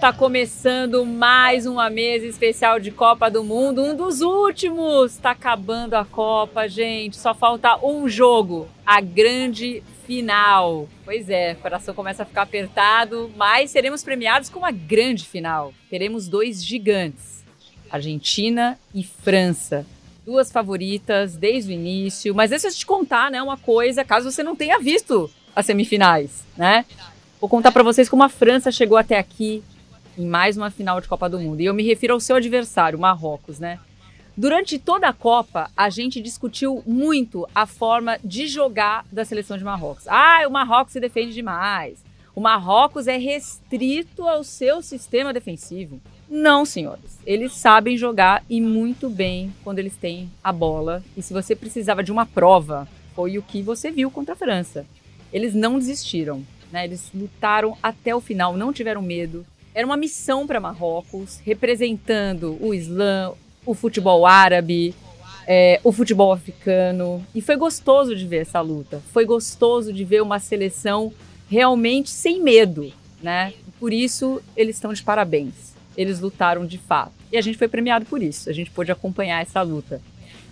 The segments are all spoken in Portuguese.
Tá começando mais uma mesa especial de Copa do Mundo, um dos últimos. Tá acabando a Copa, gente. Só falta um jogo, a grande final. Pois é, o coração começa a ficar apertado, mas seremos premiados com uma grande final. Teremos dois gigantes, Argentina e França. Duas favoritas desde o início, mas deixa eu te contar, né, uma coisa, caso você não tenha visto as semifinais, né? Vou contar para vocês como a França chegou até aqui, em mais uma final de Copa do Mundo. E eu me refiro ao seu adversário, Marrocos, né? Durante toda a Copa, a gente discutiu muito a forma de jogar da seleção de Marrocos. Ah, o Marrocos se defende demais. O Marrocos é restrito ao seu sistema defensivo. Não, senhores. Eles sabem jogar e muito bem quando eles têm a bola. E se você precisava de uma prova, foi o que você viu contra a França. Eles não desistiram, né? Eles lutaram até o final, não tiveram medo, era uma missão para Marrocos, representando o Islã, o futebol árabe, é, o futebol africano. E foi gostoso de ver essa luta. Foi gostoso de ver uma seleção realmente sem medo, né? Por isso eles estão de parabéns. Eles lutaram de fato. E a gente foi premiado por isso. A gente pôde acompanhar essa luta.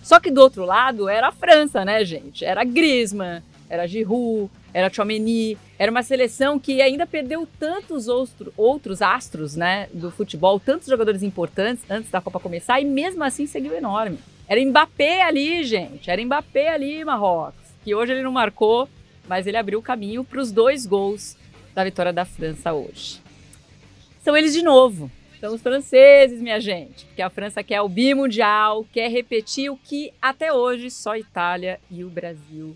Só que do outro lado era a França, né, gente? Era Griezmann, era Giroud, era Chomeny, era uma seleção que ainda perdeu tantos outro, outros astros né, do futebol, tantos jogadores importantes antes da Copa começar, e mesmo assim seguiu enorme. Era Mbappé ali, gente, era Mbappé ali, Marrocos, que hoje ele não marcou, mas ele abriu o caminho para os dois gols da vitória da França hoje. São eles de novo, são os franceses, minha gente, porque a França quer o bimundial, quer repetir o que até hoje só Itália e o Brasil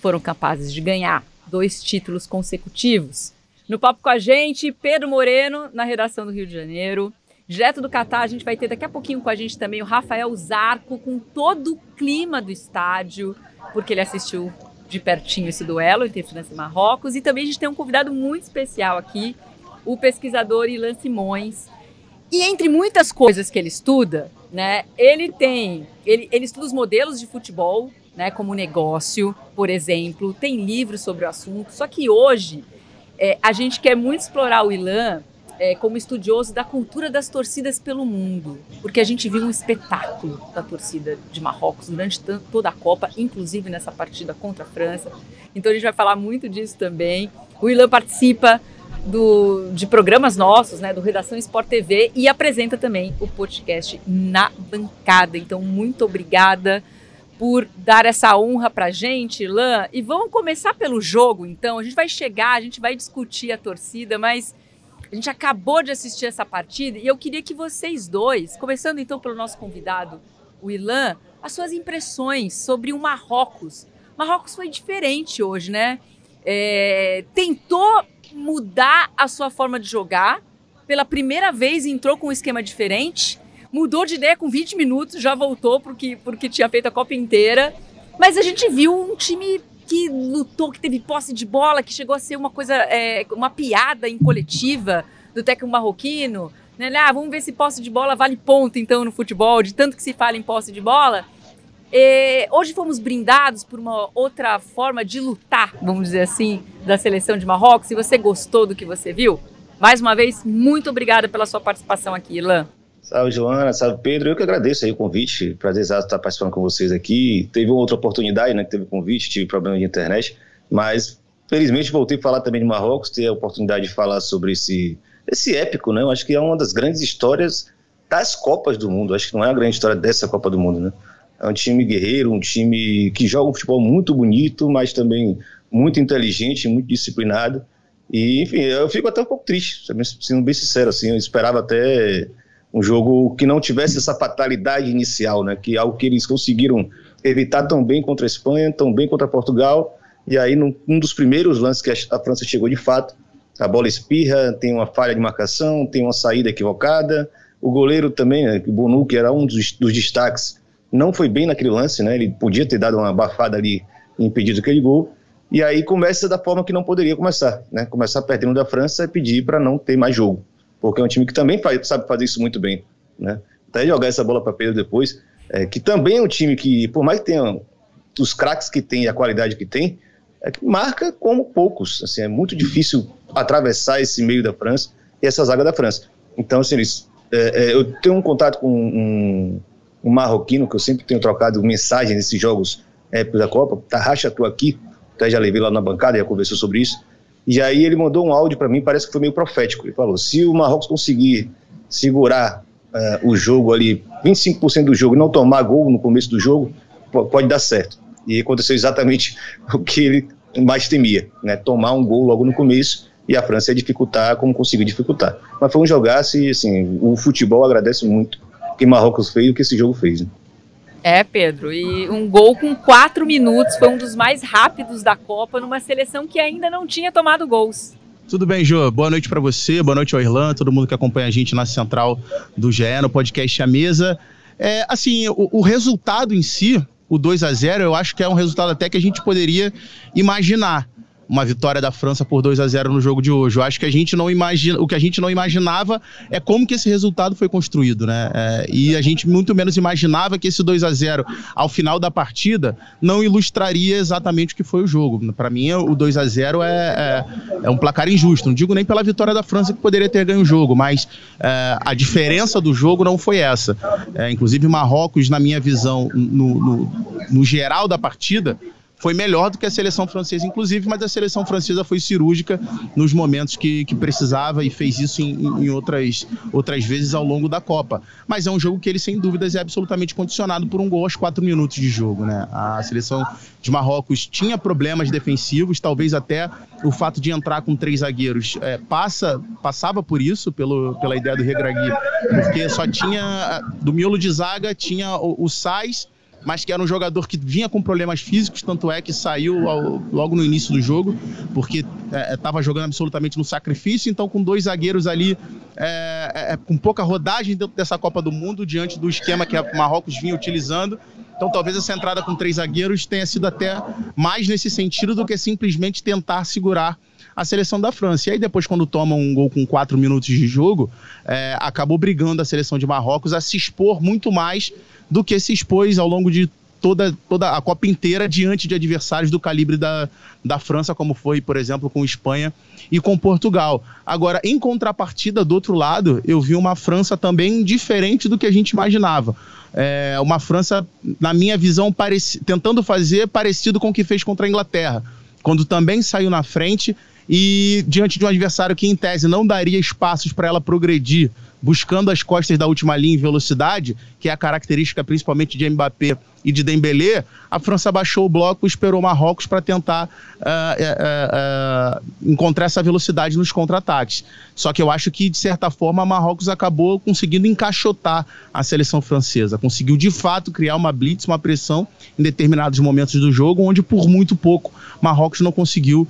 foram capazes de ganhar dois títulos consecutivos. No papo com a gente, Pedro Moreno, na redação do Rio de Janeiro. Direto do Catar, a gente vai ter daqui a pouquinho com a gente também o Rafael Zarco, com todo o clima do estádio, porque ele assistiu de pertinho esse duelo entre França e Marrocos. E também a gente tem um convidado muito especial aqui, o pesquisador Ilan Simões. E entre muitas coisas que ele estuda, né, ele tem, ele, ele estuda os modelos de futebol né, como negócio, por exemplo. Tem livros sobre o assunto. Só que hoje é, a gente quer muito explorar o Ilan é, como estudioso da cultura das torcidas pelo mundo, porque a gente viu um espetáculo da torcida de Marrocos durante toda a Copa, inclusive nessa partida contra a França. Então a gente vai falar muito disso também. O Ilan participa do, de programas nossos, né, do Redação Sport TV e apresenta também o podcast na bancada. Então muito obrigada por dar essa honra pra gente, Lan. E vamos começar pelo jogo, então. A gente vai chegar, a gente vai discutir a torcida, mas a gente acabou de assistir essa partida e eu queria que vocês dois, começando então pelo nosso convidado, o Ilan, as suas impressões sobre o Marrocos. Marrocos foi diferente hoje, né? É, tentou mudar a sua forma de jogar. Pela primeira vez entrou com um esquema diferente mudou de ideia com 20 minutos, já voltou porque, porque tinha feito a Copa inteira. Mas a gente viu um time que lutou, que teve posse de bola, que chegou a ser uma coisa, é, uma piada em coletiva do técnico marroquino. Né? Ah, vamos ver se posse de bola vale ponto então no futebol, de tanto que se fala em posse de bola. E hoje fomos brindados por uma outra forma de lutar, vamos dizer assim, da seleção de Marrocos. Se você gostou do que você viu, mais uma vez, muito obrigada pela sua participação aqui, Ilan. Salve, Joana. Salve, Pedro. Eu que agradeço aí o convite. Prazer estar participando com vocês aqui. Teve outra oportunidade, né? Que teve convite, tive problema de internet. Mas, felizmente, voltei a falar também de Marrocos, ter a oportunidade de falar sobre esse, esse épico, né? Eu acho que é uma das grandes histórias das Copas do Mundo. Acho que não é a grande história dessa Copa do Mundo, né? É um time guerreiro, um time que joga um futebol muito bonito, mas também muito inteligente, muito disciplinado. E, enfim, eu fico até um pouco triste, sendo bem sincero, assim. Eu esperava até um jogo que não tivesse essa fatalidade inicial, né? Que é algo que eles conseguiram evitar tão bem contra a Espanha, tão bem contra Portugal. E aí, num, um dos primeiros lances que a, a, França chegou de fato, a bola espirra, tem uma falha de marcação, tem uma saída equivocada. O goleiro também, né, Bonu, que era um dos, dos destaques, não foi bem naquele lance, né? Ele podia ter dado uma abafada ali e impedido aquele gol. E aí começa da forma que não poderia começar, né? Começar perdendo da França e pedir para não ter mais jogo porque é um time que também faz, sabe fazer isso muito bem, né? Até jogar essa bola para Pedro depois, é, que também é um time que, por mais que tenha os craques que tem e a qualidade que tem, é marca como poucos. Assim, é muito difícil atravessar esse meio da França e essa zaga da França. Então, assim, eles, é, é, eu tenho um contato com um, um, marroquino que eu sempre tenho trocado mensagem nesses jogos épicos da Copa. Tarraxa, tu aqui, até já levei lá na bancada, já conversou sobre isso. E aí ele mandou um áudio para mim, parece que foi meio profético. Ele falou: se o Marrocos conseguir segurar uh, o jogo ali, 25% do jogo, não tomar gol no começo do jogo, pode dar certo. E aconteceu exatamente o que ele mais temia, né? Tomar um gol logo no começo e a França ia dificultar como conseguiu dificultar. Mas foi um jogaço e, assim, o futebol agradece muito o que Marrocos fez e o que esse jogo fez. Né? É, Pedro, e um gol com quatro minutos foi um dos mais rápidos da Copa numa seleção que ainda não tinha tomado gols. Tudo bem, Jô? Boa noite para você, boa noite ao Irlan, todo mundo que acompanha a gente na central do GE, no podcast A Mesa. É, assim, o, o resultado em si, o 2 a 0 eu acho que é um resultado até que a gente poderia imaginar uma vitória da França por 2 a 0 no jogo de hoje. Eu acho que a gente não imagina, o que a gente não imaginava é como que esse resultado foi construído, né? É, e a gente muito menos imaginava que esse 2 a 0 ao final da partida não ilustraria exatamente o que foi o jogo. Para mim, o 2 a 0 é, é, é, um placar injusto. Não digo nem pela vitória da França que poderia ter ganho o jogo, mas é, a diferença do jogo não foi essa. É, inclusive, Marrocos, na minha visão, no, no, no geral da partida, foi melhor do que a seleção francesa, inclusive, mas a seleção francesa foi cirúrgica nos momentos que, que precisava e fez isso em, em, outras, outras vezes ao longo da Copa. Mas é um jogo que ele, sem dúvidas, é absolutamente condicionado por um gol aos quatro minutos de jogo. Né? A seleção de Marrocos tinha problemas defensivos, talvez até o fato de entrar com três zagueiros é, passa, passava por isso, pelo, pela ideia do Regragui, porque só tinha, do miolo de zaga, tinha o, o Sais mas que era um jogador que vinha com problemas físicos, tanto é que saiu ao, logo no início do jogo, porque estava é, é jogando absolutamente no sacrifício, então com dois zagueiros ali é, é, é, com pouca rodagem dentro dessa Copa do Mundo, diante do esquema que a Marrocos vinha utilizando. Então talvez essa entrada com três zagueiros tenha sido até mais nesse sentido do que simplesmente tentar segurar a seleção da França. E aí depois, quando toma um gol com quatro minutos de jogo, é, acabou brigando a seleção de Marrocos a se expor muito mais do que se expôs ao longo de toda, toda a Copa inteira diante de adversários do calibre da, da França, como foi, por exemplo, com Espanha e com Portugal. Agora, em contrapartida, do outro lado, eu vi uma França também diferente do que a gente imaginava. É, uma França, na minha visão, pareci, tentando fazer parecido com o que fez contra a Inglaterra, quando também saiu na frente e diante de um adversário que, em tese, não daria espaços para ela progredir buscando as costas da última linha em velocidade, que é a característica principalmente de Mbappé e de Dembélé, a França baixou o bloco e esperou Marrocos para tentar uh, uh, uh, encontrar essa velocidade nos contra-ataques. Só que eu acho que, de certa forma, Marrocos acabou conseguindo encaixotar a seleção francesa. Conseguiu, de fato, criar uma blitz, uma pressão em determinados momentos do jogo, onde, por muito pouco, Marrocos não conseguiu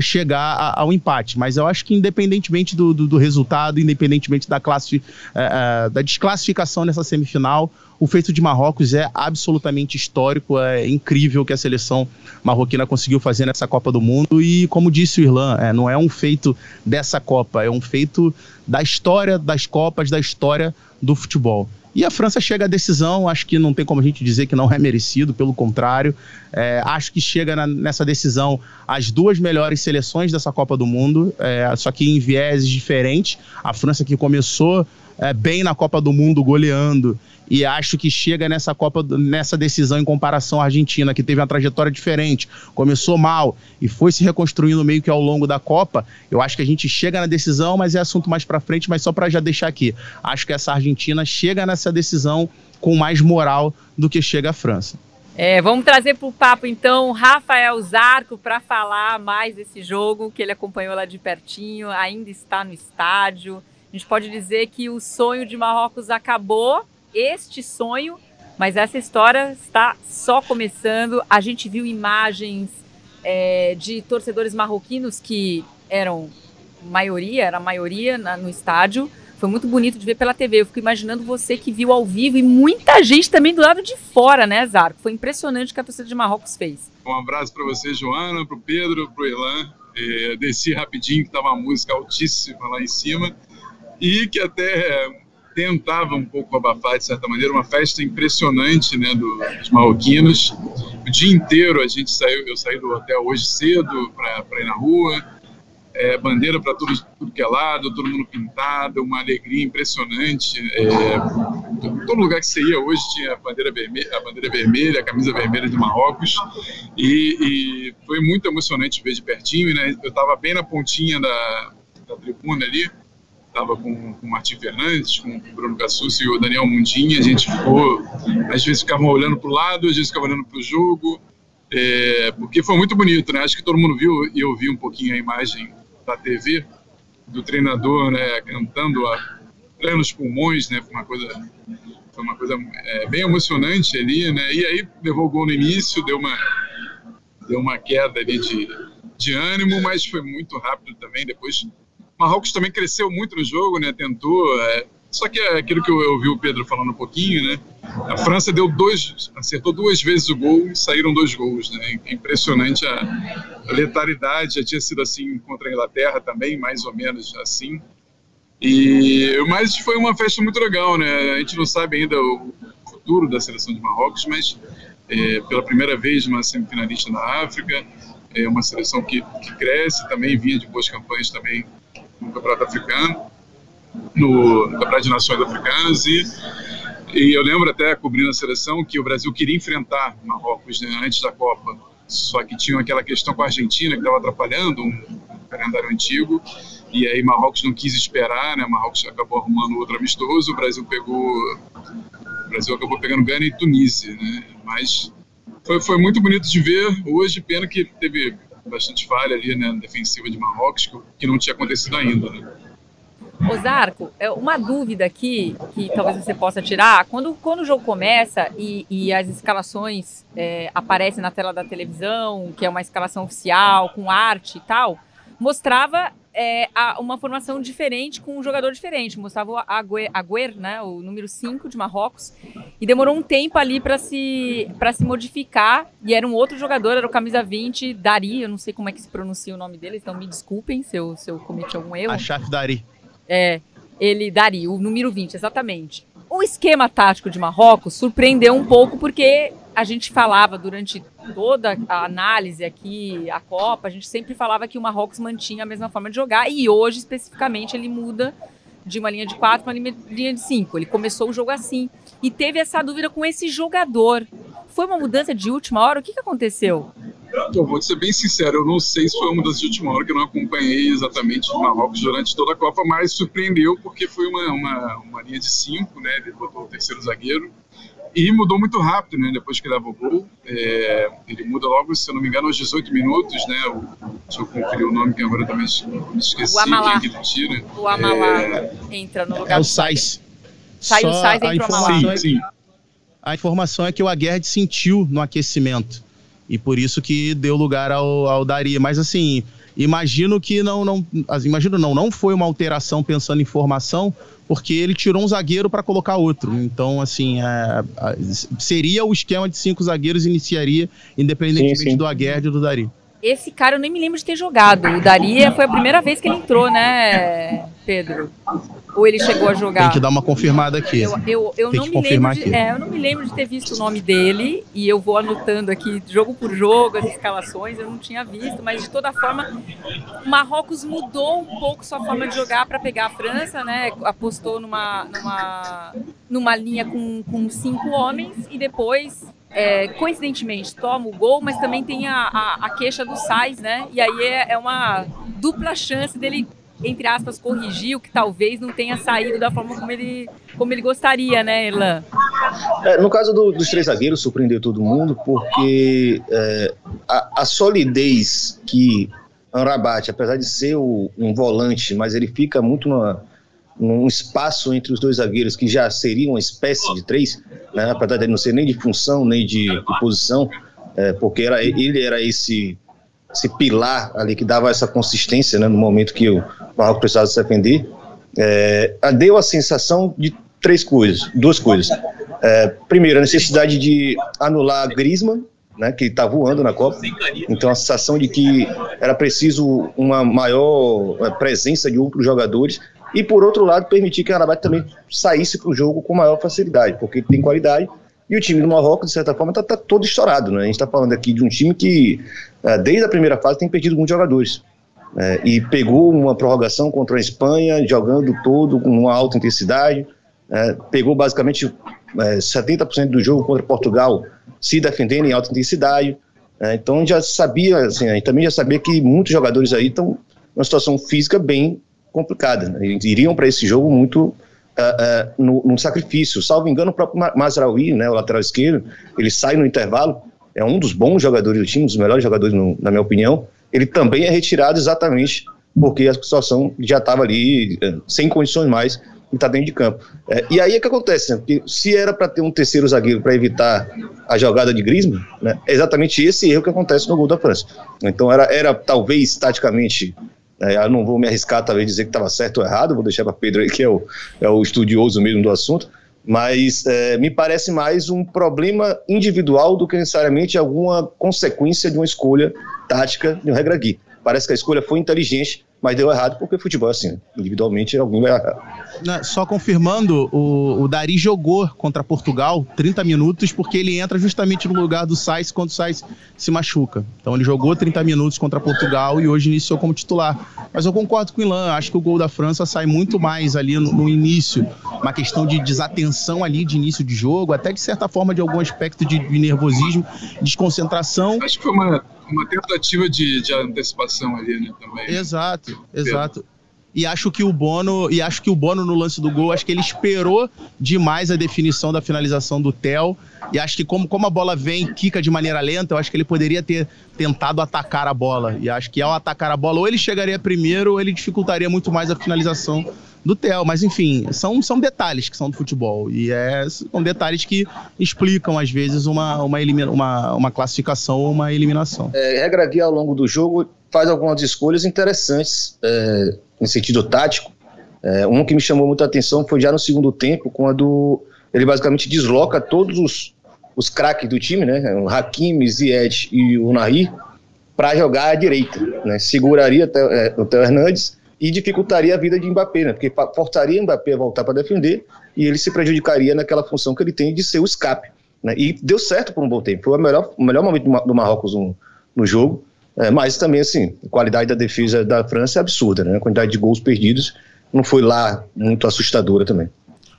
chegar a, ao empate. Mas eu acho que, independentemente do, do, do resultado, independentemente da classe é, é, da desclassificação nessa semifinal. O feito de Marrocos é absolutamente histórico, é incrível o que a seleção marroquina conseguiu fazer nessa Copa do Mundo. E, como disse o Irlan, é, não é um feito dessa Copa, é um feito da história das Copas, da história do futebol. E a França chega à decisão, acho que não tem como a gente dizer que não é merecido, pelo contrário. É, acho que chega na, nessa decisão as duas melhores seleções dessa Copa do Mundo, é, só que em vieses diferentes. A França que começou é, bem na Copa do Mundo, goleando, e acho que chega nessa Copa, nessa decisão em comparação à Argentina, que teve uma trajetória diferente, começou mal e foi se reconstruindo meio que ao longo da Copa. Eu acho que a gente chega na decisão, mas é assunto mais para frente, mas só para já deixar aqui. Acho que essa Argentina chega nessa decisão com mais moral do que chega a França. É, vamos trazer para o papo então Rafael Zarco para falar mais desse jogo que ele acompanhou lá de pertinho, ainda está no estádio. A gente pode dizer que o sonho de Marrocos acabou este sonho, mas essa história está só começando. A gente viu imagens é, de torcedores marroquinos que eram maioria, era a maioria na, no estádio. Foi muito bonito de ver pela TV. Eu fico imaginando você que viu ao vivo e muita gente também do lado de fora, né, Zarco? Foi impressionante o que a torcida de Marrocos fez. Um abraço para você, Joana, para o Pedro, para o Elan. É, desci rapidinho, que estava uma música altíssima lá em cima. E que até tentava um pouco abafar, de certa maneira, uma festa impressionante né, dos marroquinos. O dia inteiro a gente saiu, eu saí do hotel hoje cedo para ir na rua, é, bandeira para tudo, tudo que é lado, todo mundo pintado, uma alegria impressionante. É, todo lugar que você ia hoje tinha a bandeira vermelha, a, bandeira vermelha, a camisa vermelha de Marrocos, e, e foi muito emocionante ver de pertinho. Né? Eu estava bem na pontinha da, da tribuna ali, estava com, com o Martim Fernandes, com o Bruno Cassucci e o Daniel Mundinha. A gente ficou, às vezes ficavam olhando para o lado, às vezes ficavam olhando para o jogo. É, porque foi muito bonito, né? Acho que todo mundo viu e eu vi um pouquinho a imagem da TV, do treinador, né, cantando a plenos pulmões, né, foi uma coisa, foi uma coisa é, bem emocionante ali, né, e aí levou o gol no início, deu uma, deu uma queda ali de, de ânimo, mas foi muito rápido também, depois Marrocos também cresceu muito no jogo, né, tentou, é, só que é aquilo que eu ouvi o Pedro falando um pouquinho, né? A França deu dois, acertou duas vezes o gol e saíram dois gols, né? É impressionante a, a letalidade, já tinha sido assim contra a Inglaterra também, mais ou menos assim. E mas foi uma festa muito legal, né? A gente não sabe ainda o futuro da seleção de Marrocos, mas é, pela primeira vez uma semifinalista na África, é uma seleção que, que cresce, também vinha de boas campanhas também no Campeonato Africano no Campeonato de Nações Africanas e, e eu lembro até cobrindo a seleção que o Brasil queria enfrentar Marrocos né, antes da Copa, só que tinha aquela questão com a Argentina que estava atrapalhando um, calendário antigo e aí Marrocos não quis esperar, né? Marrocos acabou arrumando outro amistoso, o Brasil pegou, o Brasil acabou pegando Gana e Tunísia, né? Mas foi, foi muito bonito de ver. Hoje, pena que teve bastante falha ali, né, defensiva de Marrocos, que, que não tinha acontecido ainda, né? Osarco, é uma dúvida aqui que talvez você possa tirar. Quando, quando o jogo começa e, e as escalações é, aparecem na tela da televisão, que é uma escalação oficial, com arte e tal, mostrava é, uma formação diferente com um jogador diferente. Mostrava o Agüer, Agüer né, o número 5 de Marrocos, e demorou um tempo ali para se, se modificar. E era um outro jogador, era o camisa 20, Dari, eu não sei como é que se pronuncia o nome dele, então me desculpem se eu, se eu cometi algum erro. Achaf Dari. É, ele daria, o número 20, exatamente. O esquema tático de Marrocos surpreendeu um pouco porque a gente falava durante toda a análise aqui, a Copa, a gente sempre falava que o Marrocos mantinha a mesma forma de jogar e hoje, especificamente, ele muda de uma linha de 4 para uma linha de 5. Ele começou o jogo assim e teve essa dúvida com esse jogador. Foi uma mudança de última hora? O que, que aconteceu? Eu vou ser bem sincero, eu não sei se foi uma das últimas horas que eu não acompanhei exatamente o Marrocos durante toda a Copa, mas surpreendeu porque foi uma, uma, uma linha de cinco, né? Ele botou o terceiro zagueiro e mudou muito rápido, né? Depois que dava o gol, é, ele muda logo, se eu não me engano, aos 18 minutos, né? O, deixa eu conferir o nome que agora eu também esqueci. O Amalá. Quem é que tira. O Amalá é... entra no lugar. É o Sais. Sai o Sais, entra o Amalá. Sim, sim. A informação é que o Aguerd sentiu no aquecimento. E por isso que deu lugar ao, ao Dari. Mas assim, imagino que não, não. Imagino não, não foi uma alteração pensando em formação, porque ele tirou um zagueiro para colocar outro. Então, assim, é, seria o esquema de cinco zagueiros iniciaria, independentemente sim, sim. do Aguerd e do Dari. Esse cara eu nem me lembro de ter jogado. O Dari foi a primeira vez que ele entrou, né, Pedro? Ou ele chegou a jogar? Tem que dar uma confirmada aqui. Eu, eu, eu não me lembro de, é, eu não me lembro de ter visto o nome dele e eu vou anotando aqui jogo por jogo as escalações. Eu não tinha visto, mas de toda forma, Marrocos mudou um pouco sua forma de jogar para pegar a França, né? Apostou numa, numa, numa linha com, com cinco homens e depois é, coincidentemente, toma o gol, mas também tem a, a, a queixa do Sais, né? E aí é, é, uma dupla chance dele entre aspas, corrigiu, que talvez não tenha saído da forma como ele, como ele gostaria, né, Erlan? É, no caso do, dos três zagueiros, surpreendeu todo mundo, porque é, a, a, solidez que Anrabat, apesar de ser o, um volante, mas ele fica muito numa, num espaço entre os dois zagueiros que já seria uma espécie de três, né, apesar de não ser nem de função, nem de, de posição, é, porque era, ele era esse esse pilar ali que dava essa consistência né, no momento que o Marrocos precisava se defender, é, deu a sensação de três coisas, duas coisas. É, primeiro, a necessidade de anular Griezmann, né, que está voando na Copa. Então, a sensação de que era preciso uma maior é, presença de outros jogadores. E, por outro lado, permitir que a Arabat também saísse para o jogo com maior facilidade, porque tem qualidade e o time do Marrocos, de certa forma, está tá todo estourado. Né? A gente está falando aqui de um time que, desde a primeira fase, tem perdido muitos jogadores. É, e pegou uma prorrogação contra a Espanha, jogando todo com uma alta intensidade, é, pegou basicamente é, 70% do jogo contra Portugal se defendendo em alta intensidade. É, então já sabia, assim, a gente também já sabia que muitos jogadores aí estão numa situação física bem complicada. Né? Eles iriam para esse jogo muito uh, uh, no, no, sacrifício. Salvo engano, o próprio Mazraoui, né, o lateral esquerdo, ele sai no intervalo, é um dos bons jogadores do time, um dos melhores jogadores, no, na minha opinião. Ele também é retirado exatamente porque a situação já estava ali uh, sem condições mais e está dentro de campo. É, e aí é que acontece, né? Porque se era para ter um terceiro zagueiro para evitar a jogada de Griezmann, né, é exatamente esse erro que acontece no gol da França. Então era, era talvez taticamente é, eu não vou me arriscar, talvez, dizer que estava certo ou errado, vou deixar para Pedro aí, que é o, é o estudioso mesmo do assunto, mas é, me parece mais um problema individual do que necessariamente alguma consequência de uma escolha tática de um regra Gui. Parece que a escolha foi inteligente, mas deu errado porque futebol é assim, individualmente alguém vai errar. Só confirmando, o, o Dari jogou contra Portugal 30 minutos porque ele entra justamente no lugar do Sainz quando o Sainz se machuca. Então ele jogou 30 minutos contra Portugal e hoje iniciou como titular. Mas eu concordo com o Ilan, acho que o gol da França sai muito mais ali no, no início, uma questão de desatenção ali de início de jogo, até de certa forma de algum aspecto de, de nervosismo, desconcentração. Acho que foi uma uma tentativa de, de antecipação ali, né, também. Exato, exato. E acho que o Bono, e acho que o Bono no lance do gol, acho que ele esperou demais a definição da finalização do Tel. E acho que como, como a bola vem, quica de maneira lenta, eu acho que ele poderia ter tentado atacar a bola. E acho que ao atacar a bola, ou ele chegaria primeiro, ou ele dificultaria muito mais a finalização do Theo, mas enfim, são, são detalhes que são do futebol. E é, são detalhes que explicam, às vezes, uma, uma, elimina, uma, uma classificação ou uma eliminação. É, regra guia ao longo do jogo faz algumas escolhas interessantes é, em sentido tático. É, um que me chamou muita atenção foi já no segundo tempo, quando ele basicamente desloca todos os, os craques do time, né? O Hakimi, Ziyech e o para jogar à direita. Né? Seguraria é, o Theo Hernandes e dificultaria a vida de Mbappé, né? porque forçaria Mbappé a voltar para defender e ele se prejudicaria naquela função que ele tem de ser o escape. Né? E deu certo por um bom tempo. Foi o melhor, o melhor momento do Marrocos no, no jogo. É, mas também, assim, a qualidade da defesa da França é absurda, né? A quantidade de gols perdidos não foi lá muito assustadora também.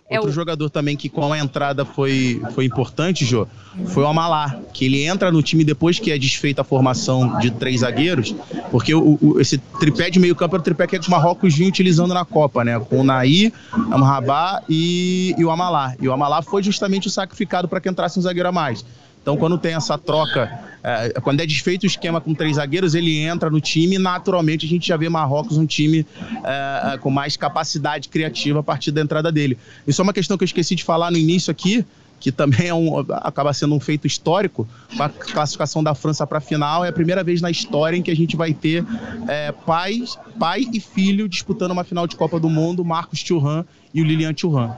É Outro jogador também que com a entrada foi, foi importante, Jô, foi o Amalá, que ele entra no time depois que é desfeita a formação de três zagueiros, porque o, o, esse tripé de meio campo é o tripé que o Marrocos vinha utilizando na Copa, né? Com o Naí, Amrabat e, e o Amalá. E o Amalá foi justamente o sacrificado para que entrasse um zagueiro a mais. Então, quando tem essa troca, é, quando é desfeito o esquema com três zagueiros, ele entra no time e, naturalmente, a gente já vê Marrocos um time é, é, com mais capacidade criativa a partir da entrada dele. Isso é uma questão que eu esqueci de falar no início aqui, que também é um, acaba sendo um feito histórico, a classificação da França para a final. É a primeira vez na história em que a gente vai ter é, pais, pai e filho disputando uma final de Copa do Mundo, Marcos Thuram e o Lilian Thuram.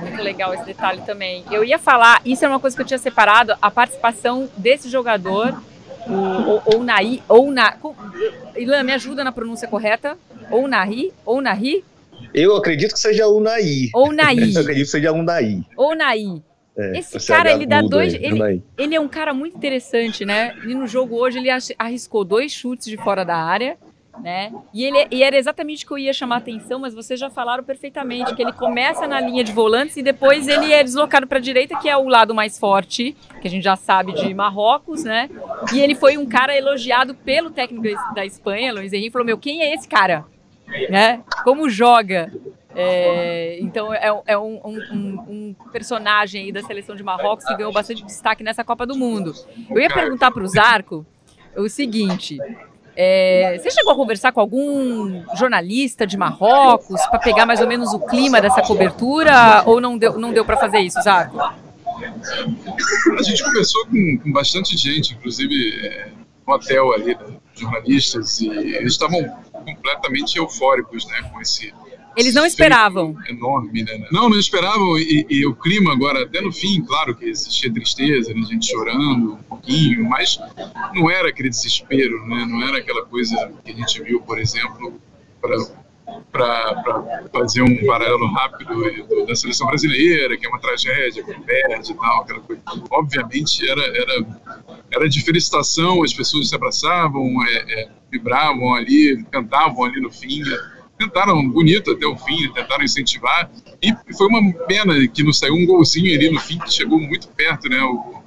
Muito legal esse detalhe também. Eu ia falar, isso é uma coisa que eu tinha separado, a participação desse jogador, o, ou Naí, ou na. Ilan, me ajuda na pronúncia correta? Ou Nahi, ou Nahi? Eu acredito que seja o Naí. Ou Naí. eu acredito que seja um Naí. Ou Naí. É, Esse cara, ele dá dois. Ele, ele é um cara muito interessante, né? E no jogo hoje ele arriscou dois chutes de fora da área né? E, ele, e era exatamente o que eu ia chamar a atenção, mas vocês já falaram perfeitamente que ele começa na linha de volantes e depois ele é deslocado para a direita, que é o lado mais forte, que a gente já sabe de Marrocos, né? E ele foi um cara elogiado pelo técnico da Espanha, Luiz Henrique, falou: Meu, quem é esse cara? Né? Como joga? É, então é, é um, um, um, personagem aí da seleção de Marrocos que ganhou bastante destaque nessa Copa do Mundo. Eu ia perguntar para o Zarco o seguinte: é, você chegou a conversar com algum jornalista de Marrocos para pegar mais ou menos o clima dessa cobertura ou não deu, não deu para fazer isso, Zaco? A gente conversou com, com bastante gente, inclusive é, no hotel ali, né, jornalistas, e eles estavam completamente eufóricos né, com esse eles não esperavam. Enorme, né? Não, não esperavam. E, e, o clima agora, até no fim, claro que existia tristeza, né? gente chorando um pouquinho, mas não era aquele desespero, né? Não era aquela coisa que a gente viu, por exemplo, para fazer um paralelo rápido da seleção brasileira, que é uma tragédia, que perde e tal, aquela coisa. Obviamente era, era era de felicitação, as pessoas se abraçavam, é, é, vibravam ali, cantavam ali no fim, tentaram bonito até o fim, tentaram incentivar, e foi uma pena que não saiu um golzinho ali no fim, que chegou muito perto, né, o,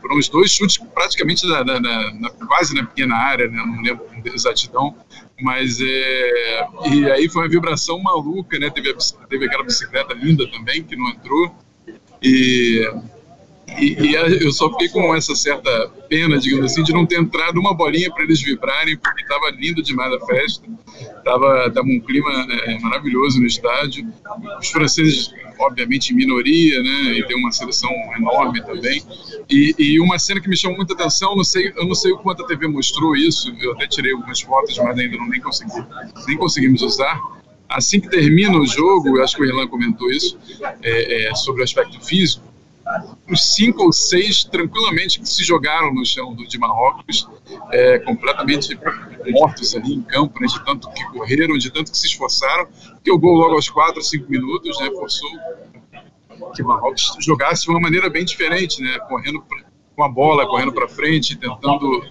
foram os dois chutes praticamente na, na, na, quase na pequena área, né, não lembro exatidão, mas é, e aí foi uma vibração maluca, né, teve, a, teve aquela bicicleta linda também, que não entrou, e e, e, eu só fiquei com essa certa pena, digamos assim, de não ter entrado uma bolinha para eles vibrarem, porque estava lindo demais a festa, estava tava um clima é, maravilhoso no estádio. Os franceses, obviamente, em minoria, né, e tem uma seleção enorme também. E, e, uma cena que me chamou muita atenção, não sei, eu não sei o quanto a TV mostrou isso, eu até tirei algumas fotos, mas ainda não nem consegui, nem conseguimos usar assim que termina o jogo, acho que o Irlan comentou isso, é, é, sobre o aspecto físico, os cinco ou seis tranquilamente que se jogaram no chão do, de Marrocos, é, completamente mortos ali em campo, né, de tanto que correram, de tanto que se esforçaram, que o gol logo aos quatro, cinco minutos, né, forçou que Marrocos jogasse de uma maneira bem diferente, né, correndo com a bola, correndo para frente, tentando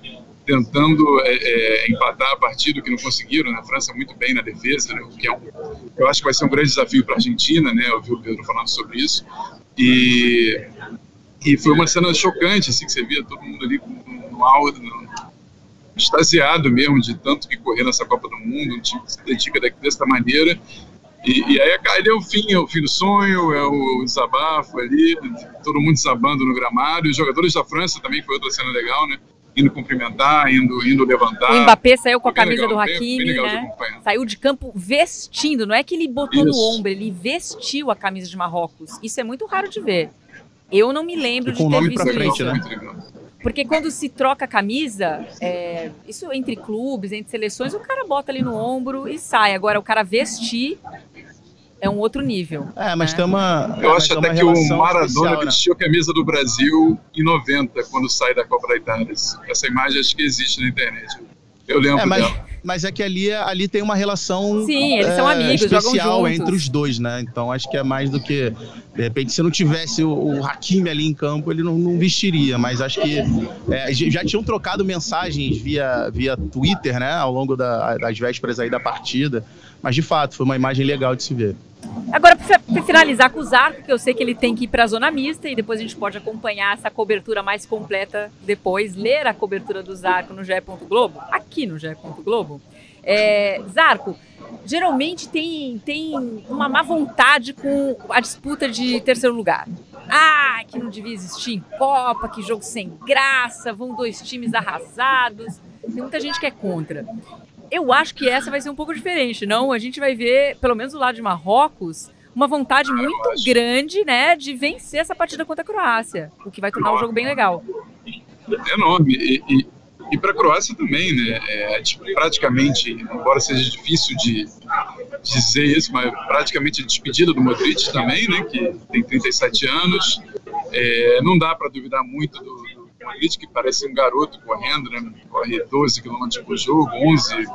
tentando é, é, empatar a partida, que não conseguiram, né? França muito bem na defesa, né? que é um, eu acho que vai ser um grande desafio para a Argentina, né? Eu vi o Pedro falando sobre isso, e, e foi uma cena chocante, assim, que você via todo mundo ali no áudio, extasiado mesmo de tanto que correr nessa Copa do Mundo, que se dedica dessa maneira. E, e aí ali é o fim, é o fim do sonho, é o desabafo ali, todo mundo desabando no gramado. E os jogadores da França também foi outra cena legal, né? Indo cumprimentar, indo, indo levantar. O Mbappé saiu com a camisa legal, do Hakimi, né? De saiu de campo vestindo, não é que ele botou Isso. no ombro, ele vestiu a camisa de Marrocos. Isso é muito raro de ver. Eu não me lembro de ter visto frente, isso. Né? Porque quando se troca a camisa, é, isso entre clubes, entre seleções, o cara bota ali no ombro e sai. Agora, o cara vestir é um outro nível. É, mas né? tem uma. Eu acho até que o Maradona especial, né? vestiu a camisa do Brasil em 90, quando sai da Copa da Itália. Essa imagem acho que existe na internet. Eu lembro é, mas, dela. Mas é que ali, ali tem uma relação. Sim, eles é, são amigos, especial entre os dois, né? Então acho que é mais do que. De repente, se não tivesse o, o Hakimi ali em campo, ele não, não vestiria. Mas acho que é, já tinham trocado mensagens via, via Twitter, né? Ao longo da, das vésperas aí da partida. Mas de fato, foi uma imagem legal de se ver. Agora, para finalizar com o Zarco, que eu sei que ele tem que ir para a zona mista e depois a gente pode acompanhar essa cobertura mais completa depois, ler a cobertura do Zarco no GE. Globo, aqui no GE. Globo. É, Zarco, geralmente tem, tem uma má vontade com a disputa de terceiro lugar. Ah, que não devia existir em Copa, que jogo sem graça, vão dois times arrasados. Tem muita gente que é contra. Eu acho que essa vai ser um pouco diferente, não? A gente vai ver, pelo menos do lado de Marrocos, uma vontade muito grande, né, de vencer essa partida contra a Croácia, o que vai tornar o jogo bem legal. É enorme. E, e, e para a Croácia também, né? É, tipo, praticamente, embora seja difícil de dizer isso, mas praticamente a despedida do Modric também, né? Que tem 37 anos. É, não dá para duvidar muito do, Modric, que parece um garoto correndo, né? corre 12 km por jogo, 11,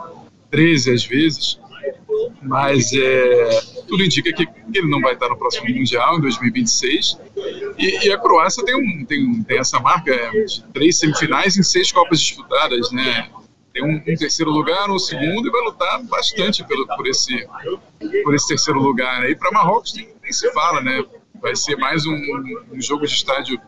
13 às vezes, mas é, tudo indica que ele não vai estar no próximo Mundial, em 2026, e, e a Croácia tem, um, tem, tem essa marca de três semifinais em seis Copas disputadas, né? tem um, um, terceiro lugar, um segundo e vai lutar bastante pelo, por, esse, por esse terceiro lugar. Né? E para Marrocos nem, nem, se fala, né? Vai ser mais um, um, jogo de estádio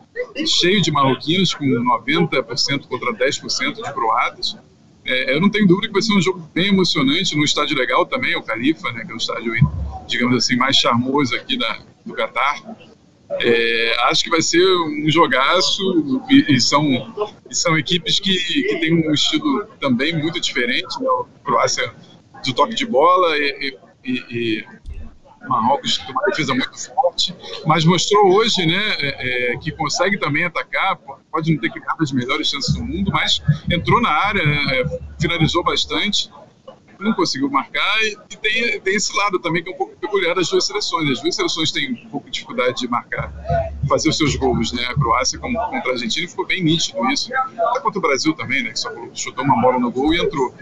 cheio de marroquinos, com 90% contra 10% de croatas. É, eu não tenho dúvida que vai ser um jogo bem emocionante, num estádio legal também, o Califa, né, que é o estádio, digamos assim, mais charmoso aqui da, do Catar. É, acho que vai ser um jogaço e, e, são, e são equipes que, que têm um estilo também muito diferente. Né? A Croácia do toque de bola e, e, e Marrocos tem uma defesa muito forte, mas mostrou hoje né, é, é, que consegue também atacar, pode não ter criado as melhores chances do mundo, mas entrou na área, é, finalizou bastante, não conseguiu marcar e, e tem, tem, esse lado também que é um pouco peculiar das duas seleções. As duas seleções têm um pouco de dificuldade de marcar, fazer os seus gols. Né? A Croácia como, contra a Argentina ficou bem nítido isso. Até contra o Brasil também, né? que só chutou uma bola no gol e entrou.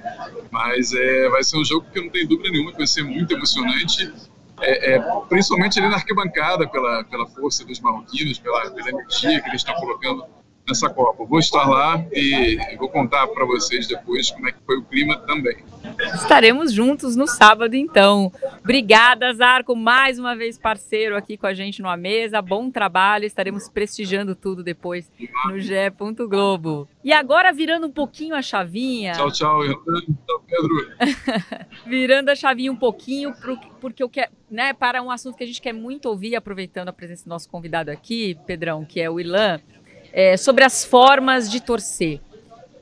Mas é, vai ser um jogo que eu não tenho dúvida nenhuma que vai ser muito emocionante é, é, principalmente ali na arquibancada, pela, pela força dos marroquinos, pela, pela energia que eles estão colocando nessa Copa. Vou estar lá e vou contar para vocês depois como é que foi o clima também. Estaremos juntos no sábado, então. Obrigada, Zarco, mais uma vez parceiro aqui com a gente numa mesa. Bom trabalho, estaremos prestigiando tudo depois no GE. Globo. E agora, virando um pouquinho a chavinha. Tchau, tchau, Tchau, Pedro. virando a chavinha um pouquinho, porque eu quero, né, para um assunto que a gente quer muito ouvir, aproveitando a presença do nosso convidado aqui, Pedrão, que é o Ilan é, sobre as formas de torcer.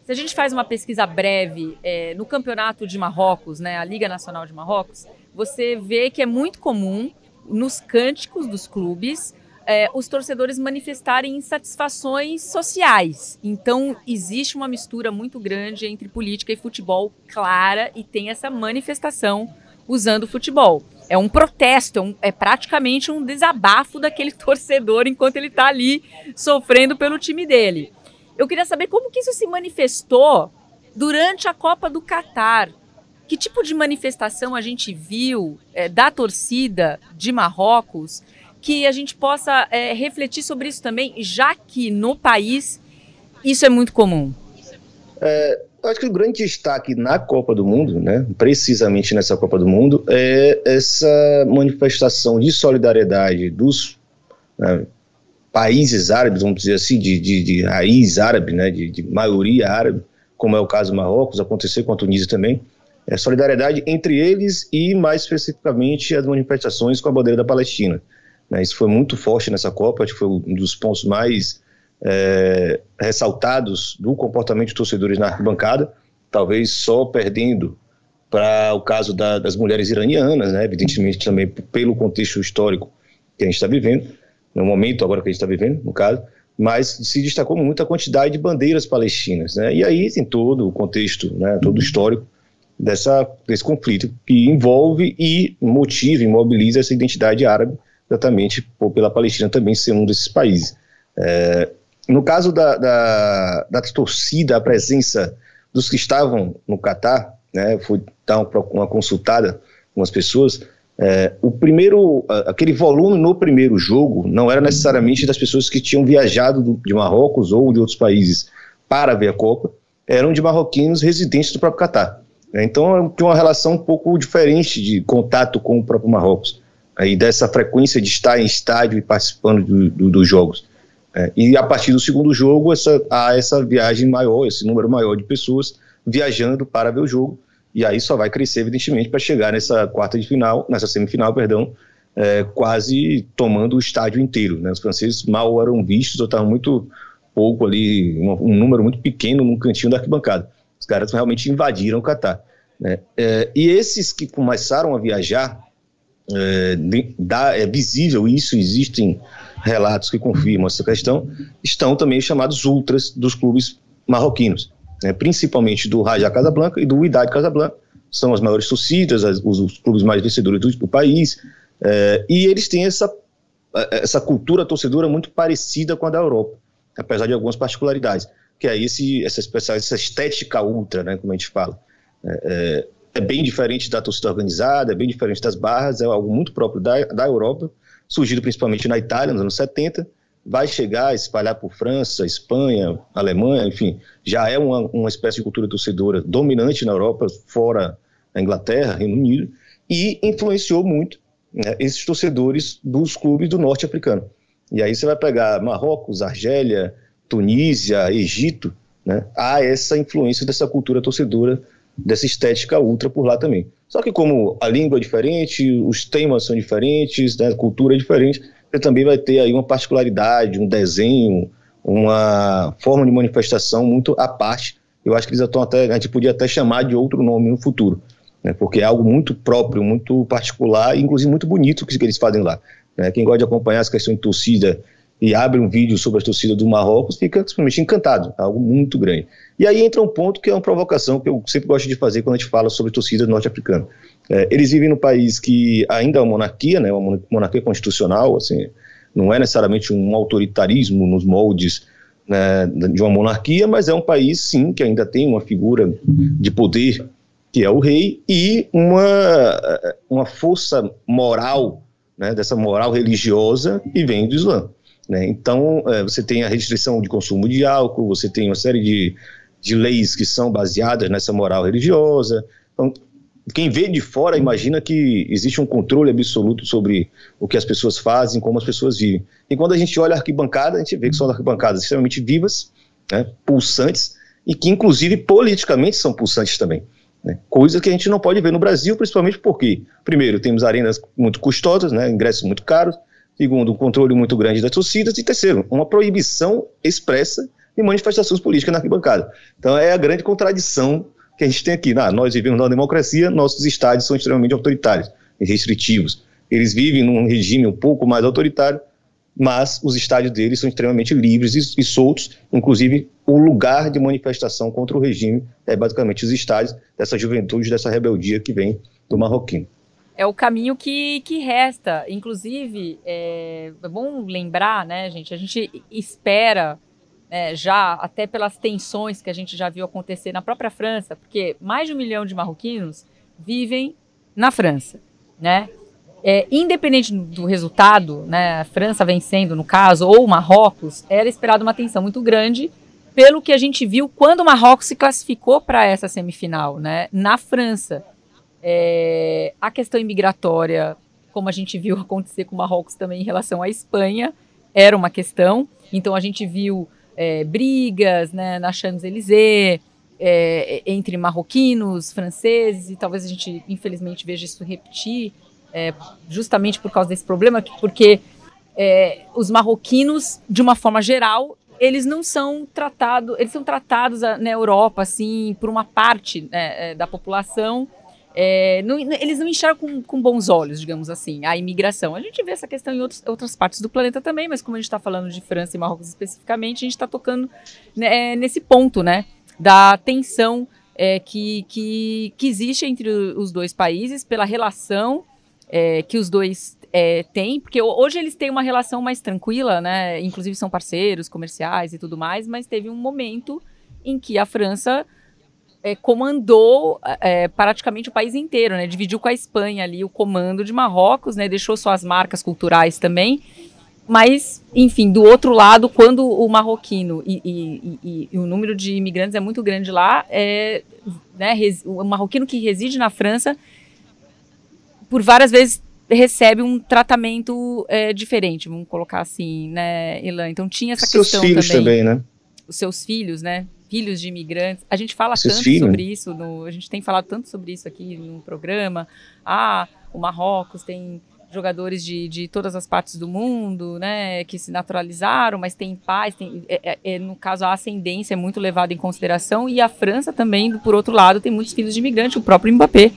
Se a gente faz uma pesquisa breve é, no campeonato de Marrocos, né, a Liga Nacional de Marrocos, você vê que é muito comum nos cânticos dos clubes é, os torcedores manifestarem insatisfações sociais. Então, existe uma mistura muito grande entre política e futebol clara e tem essa manifestação usando o futebol. É um protesto, é, um, é praticamente um desabafo daquele torcedor enquanto ele está ali sofrendo pelo time dele. Eu queria saber como que isso se manifestou durante a Copa do Catar. Que tipo de manifestação a gente viu é, da torcida de Marrocos que a gente possa é, refletir sobre isso também, já que no país isso é muito comum? É, eu acho que o grande destaque na Copa do Mundo, né, precisamente nessa Copa do Mundo, é essa manifestação de solidariedade dos né, países árabes, vamos dizer assim, de, de, de raiz árabe, né, de, de, maioria árabe, como é o caso do Marrocos, aconteceu com a Tunísia também, é solidariedade entre eles e, mais especificamente, as manifestações com a bandeira da Palestina. Né, isso foi muito forte nessa Copa, acho que foi um dos pontos mais é, ressaltados do comportamento de torcedores na arquibancada, talvez só perdendo para o caso da, das mulheres iranianas, né, evidentemente também pelo contexto histórico que a gente está vivendo, no momento agora que a gente está vivendo, no caso, mas se destacou muito a quantidade de bandeiras palestinas, né, e aí tem todo o contexto, né, todo o histórico dessa, desse conflito que envolve e motiva e mobiliza essa identidade árabe, exatamente pela Palestina também ser um desses países. É, no caso da, da, da, torcida, a presença dos que estavam no Catar, né, fui dar uma, uma consultada com as pessoas, é, o primeiro, aquele volume no primeiro jogo não era necessariamente das pessoas que tinham viajado de Marrocos ou de outros países para ver a Copa, eram de marroquinos residentes do próprio Catar. É, então tinha uma relação um pouco diferente de contato com o próprio Marrocos, aí dessa frequência de estar em estádio e participando do, do, dos jogos. É, e a partir do segundo jogo, essa, há essa viagem maior, esse número maior de pessoas viajando para ver o jogo. E aí só vai crescer, evidentemente, para chegar nessa quarta de final, nessa semifinal, perdão, é, quase tomando o estádio inteiro. Né? Os franceses mal eram vistos, ou estavam muito pouco ali, um, um, número muito pequeno num cantinho da arquibancada. Os caras realmente invadiram o Catar. Né? É, e esses que começaram a viajar, é, dá, é visível isso, existem relatos que confirmam essa questão, estão também chamados ultras dos clubes marroquinos, né, principalmente do Raja Casablanca e do Wydad Casablanca, são as maiores torcidas, as, os, os, clubes mais vencedores do, do país, é, e eles têm essa, essa cultura torcedora muito parecida com a da Europa, apesar de algumas particularidades, que é esse, essa, essa estética ultra, né, como a gente fala. É, é, é bem diferente da torcida organizada, é bem diferente das barras, é algo muito próprio da, da Europa, surgido principalmente na Itália, nos anos 70, vai chegar a espalhar por França, Espanha, Alemanha, enfim, já é uma, uma espécie de cultura torcedora dominante na Europa, fora a Inglaterra, Reino Unido, e influenciou muito né, esses torcedores dos clubes do norte africano. E aí você vai pegar Marrocos, Argélia, Tunísia, Egito, né, há essa influência dessa cultura torcedora, dessa estética ultra por lá também. Só que como a língua é diferente, os temas são diferentes, né, a cultura é diferente, você também vai ter aí uma particularidade, um desenho, uma forma de manifestação muito à parte. Eu acho que eles estão até, a gente podia até chamar de outro nome no futuro, né, porque é algo muito próprio, muito particular e inclusive muito bonito que eles fazem lá. Né. Quem gosta de acompanhar as questões de torcida e abre um vídeo sobre a torcida do Marrocos, fica simplesmente encantado, é algo muito grande. E aí entra um ponto que é uma provocação que eu sempre gosto de fazer quando a gente fala sobre torcida norte-africana. É, eles vivem num país que ainda é uma monarquia, né, uma monarquia constitucional, assim, não é necessariamente um autoritarismo nos moldes né, de uma monarquia, mas é um país, sim, que ainda tem uma figura de poder, que é o rei, e uma, uma força moral, né, dessa moral religiosa, que vem do Islã. Né? Então, é, você tem a restrição de consumo de álcool, você tem uma série de, de leis que são baseadas nessa moral religiosa. Então, quem vê de fora imagina que existe um controle absoluto sobre o que as pessoas fazem, como as pessoas vivem. E quando a gente olha a arquibancada, a gente vê que são arquibancadas extremamente vivas, né, pulsantes, e que inclusive politicamente são pulsantes também. Né? Coisa que a gente não pode ver no Brasil, principalmente porque, primeiro, temos arenas muito custosas, né, ingressos muito caros, segundo, um controle muito grande das torcidas, e terceiro, uma proibição expressa de manifestações políticas na arquibancada. Então é a grande contradição que a gente tem aqui. Ah, nós vivemos na democracia, nossos estádios são extremamente autoritários e restritivos. Eles vivem num regime um pouco mais autoritário, mas os estádios deles são extremamente livres e, e, soltos, inclusive o lugar de manifestação contra o regime é basicamente os estádios dessa juventude, dessa rebeldia que vem do marroquino. É o caminho que, que resta. Inclusive, é, é bom lembrar, né, gente? A gente espera é, já, até pelas tensões que a gente já viu acontecer na própria França, porque mais de um milhão de marroquinos vivem na França, né? É, independente do resultado, né, França vencendo no caso, ou Marrocos, era esperada uma tensão muito grande pelo que a gente viu quando o Marrocos se classificou para essa semifinal, né, na França. É, a questão imigratória, como a gente viu acontecer com o Marrocos também em relação à Espanha, era uma questão. Então a gente viu é, brigas né, na Champs-Élysées, é, entre marroquinos, franceses, e talvez a gente, infelizmente, veja isso repetir é, justamente por causa desse problema, porque é, os marroquinos, de uma forma geral, eles não são tratados, eles são tratados ah, na Europa, assim, por uma parte né, é, da população, é, não, eles não enxergam com, com, bons olhos, digamos assim, a imigração. A gente vê essa questão em outros, outras partes do planeta também, mas como a gente está falando de França e Marrocos especificamente, a gente está tocando né, nesse ponto, né, da tensão é, que, que, que existe entre os dois países pela relação é, que os dois é, têm, porque hoje eles têm uma relação mais tranquila, né? Inclusive são parceiros comerciais e tudo mais, mas teve um momento em que a França é, comandou é, praticamente o país inteiro, né? Dividiu com a Espanha ali o comando de Marrocos, né? Deixou suas marcas culturais também. Mas, enfim, do outro lado, quando o marroquino e, e, e, e o número de imigrantes é muito grande lá, é, né, o marroquino que reside na França por várias vezes recebe um tratamento é, diferente, vamos colocar assim, né, Ilan? Então tinha essa seus questão filhos também, né? Os seus filhos, né? Filhos de imigrantes. A gente fala Seus tanto filhos. sobre isso, no, a gente tem falado tanto sobre isso aqui no programa. Ah, o Marrocos tem jogadores de, de todas as partes do mundo, né, que se naturalizaram, mas tem pais, tem, é, é, no caso a ascendência é muito levada em consideração e a França também, por outro lado, tem muitos filhos de imigrantes, o próprio Mbappé